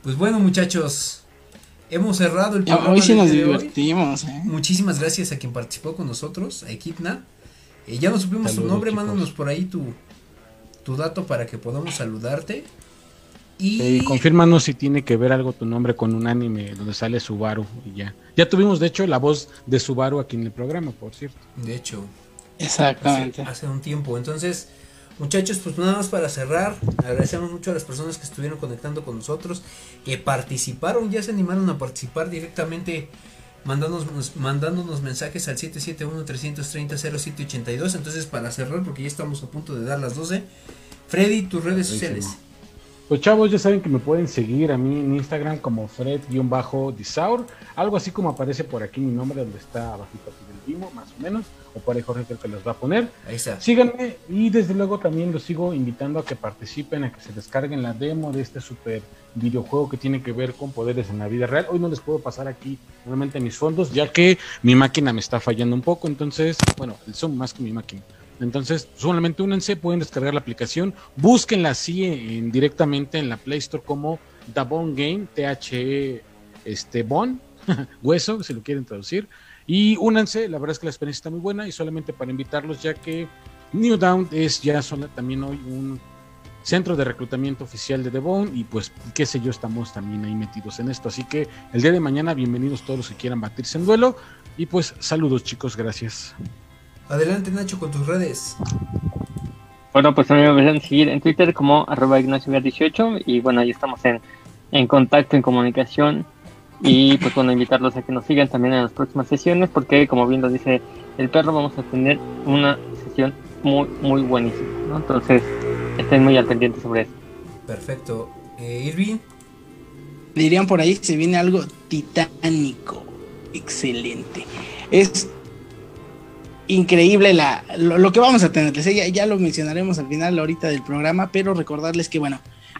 Pues bueno, muchachos, hemos cerrado el programa. Hoy sí nos divertimos, eh. Muchísimas gracias a quien participó con nosotros, a Equipna. Eh, ya no supimos tu nombre, chicos. mándanos por ahí tu, tu dato para que podamos saludarte. Y Sí, confírmanos si tiene que ver algo tu nombre con un anime donde sale Subaru y ya. Ya tuvimos, de hecho, la voz de Subaru aquí en el programa, por cierto. de hecho, Exactamente. hace un tiempo. Entonces, muchachos, pues nada más para cerrar, agradecemos mucho a las personas que estuvieron conectando con nosotros, que participaron, ya se animaron a participar directamente. Mandándonos, mandándonos mensajes al 771-330-0782. Entonces, para cerrar, porque ya estamos a punto de dar las 12, Freddy, tus redes sociales. Pues chavos, ya saben que me pueden seguir a mí en Instagram como Fred-Disaur, algo así como aparece por aquí mi nombre, donde está abajito aquí del Vimo, más o menos, o por ahí Jorge creo que los va a poner. Ahí está. Síganme y desde luego también los sigo invitando a que participen, a que se descarguen la demo de este super videojuego que tiene que ver con poderes en la vida real. Hoy no les puedo pasar aquí nuevamente mis fondos, ya que mi máquina me está fallando un poco, entonces, bueno, el Zoom más que mi máquina. Entonces, solamente únense, pueden descargar la aplicación, búsquenla así en- directamente en la Play Store como The Game, T-H-E, este, Bone, *laughs* hueso, si lo quieren traducir. Y únanse, la verdad es que la experiencia está muy buena y solamente para invitarlos, ya que New Down es ya sola, también hoy un centro de reclutamiento oficial de The y pues qué sé yo, estamos también ahí metidos en esto. Así que el día de mañana, bienvenidos todos los que quieran batirse en duelo y pues saludos chicos, gracias. Adelante Nacho con tus redes. Bueno, pues mí me pueden seguir en Twitter como arroba ignacio18 y bueno, ahí estamos en, en contacto, en comunicación y pues bueno, invitarlos a que nos sigan también en las próximas sesiones porque como bien lo dice el perro, vamos a tener una sesión muy, muy buenísima, ¿no? Entonces, estén muy al pendiente sobre eso. Perfecto. Eh, Irving. Dirían por ahí, se viene algo titánico. Excelente. Es increíble la, lo, que vamos a tener. Ya, ya, lo mencionaremos al final ahorita del programa, pero recordarles que, bueno,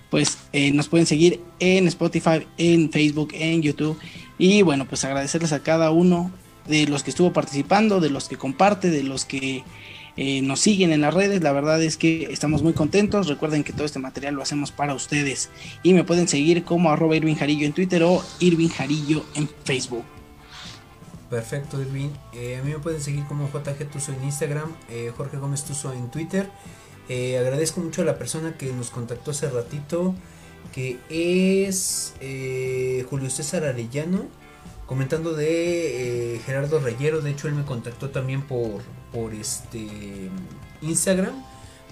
pues eh, nos pueden seguir en Spotify, en Facebook, en YouTube. Y bueno, pues agradecerles a cada uno de los que estuvo participando, de los que comparte, de los que eh, nos siguen en las redes. La verdad es que estamos muy contentos. Recuerden que todo este material lo hacemos para ustedes. Y me pueden seguir como arroba Irving Jarillo en Twitter o Irving Jarillo en Facebook. Perfecto, Irving. Eh, a mí me pueden seguir como JG Tuso en Instagram, eh, Jorge Gómez Tuso en Twitter. agradezco mucho a la persona que nos contactó hace ratito, que es Julio César Arellano comentando de eh, Gerardo Reyero. De hecho, él me contactó también por, por este Instagram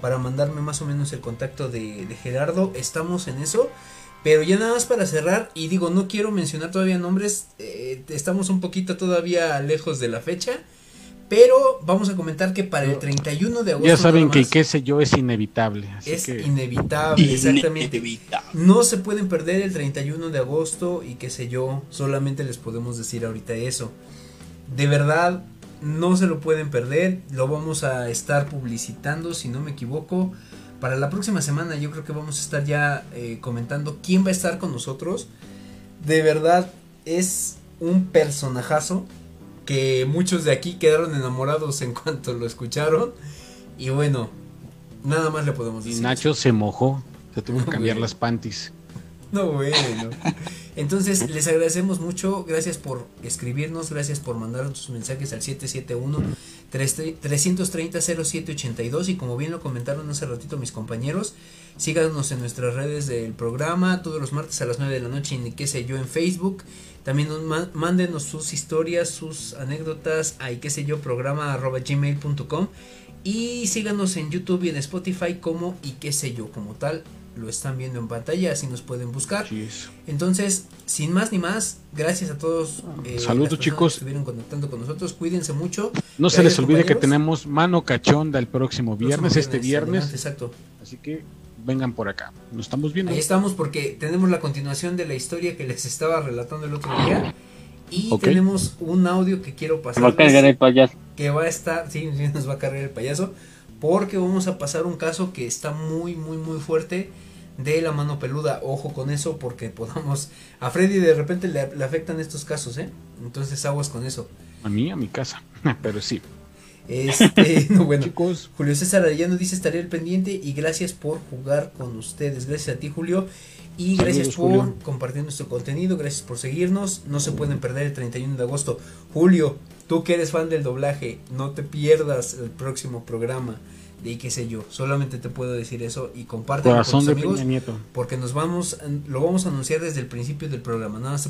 para mandarme más o menos el contacto de, Gerardo. Estamos en eso. Pero ya nada más para cerrar, y digo, no quiero mencionar todavía nombres, eh, estamos un poquito todavía lejos de la fecha. Pero vamos a comentar que para el 31 de agosto. Ya saben que qué sé yo es inevitable. es inevitable, exactamente. No se pueden perder el 31 de agosto y qué sé yo. Solamente les podemos decir ahorita eso. De verdad, no se lo pueden perder. Lo vamos a estar publicitando, si no me equivoco. Para la próxima semana yo creo que vamos a estar ya eh, comentando quién va a estar con nosotros. De verdad, es un personajazo que muchos de aquí quedaron enamorados en *laughs* cuanto lo escucharon. Y bueno, nada más le podemos decir. Y Nacho se mojó, se tuvo que cambiar las panties. No, bueno. Entonces, les agradecemos mucho. Gracias por escribirnos. Gracias por mandar sus mensajes al 771-330-0782. Y como bien lo comentaron hace ratito mis compañeros, síganos en nuestras redes del programa. Todos los martes a las 9 de la noche, y qué sé yo, en Facebook. También nos mándenos sus historias, sus anécdotas a qué sé yo, programa arroba gmail.com. Y síganos en YouTube y en Spotify como y qué sé yo, como tal. Lo están viendo en pantalla, así nos pueden buscar. Entonces, sin más ni más, gracias a todos. Eh, Saludos chicos. Que estuvieron conectando con nosotros. Cuídense mucho. No se les olvide que tenemos mano cachonda el próximo viernes, este viernes. exacto. Así que vengan por acá. Nos estamos viendo. Ahí estamos porque tenemos la continuación de la historia que les estaba relatando el otro día. Y tenemos un audio que quiero pasar. Va a cargar el payaso. Que va a estar, sí, nos va a cargar el payaso. Porque vamos a pasar un caso que está muy, muy, muy fuerte de la mano peluda. Ojo con eso porque podamos... A Freddy de repente le, le afectan estos casos, ¿eh? Entonces aguas con eso. A mí, a mi casa. *laughs* Pero sí. Este, *laughs* no, bueno, Chicos. Julio César Arellano dice estaría el pendiente y gracias por jugar con ustedes. Gracias a ti, Julio. Y gracias por compartir nuestro contenido, gracias por seguirnos. No se pueden perder el 31 de agosto. Julio, tú que eres fan del doblaje, no te pierdas el próximo programa de qué sé yo. Solamente te puedo decir eso y comparte con tus amigos porque nos vamos, lo vamos a anunciar desde el principio del programa. Nada más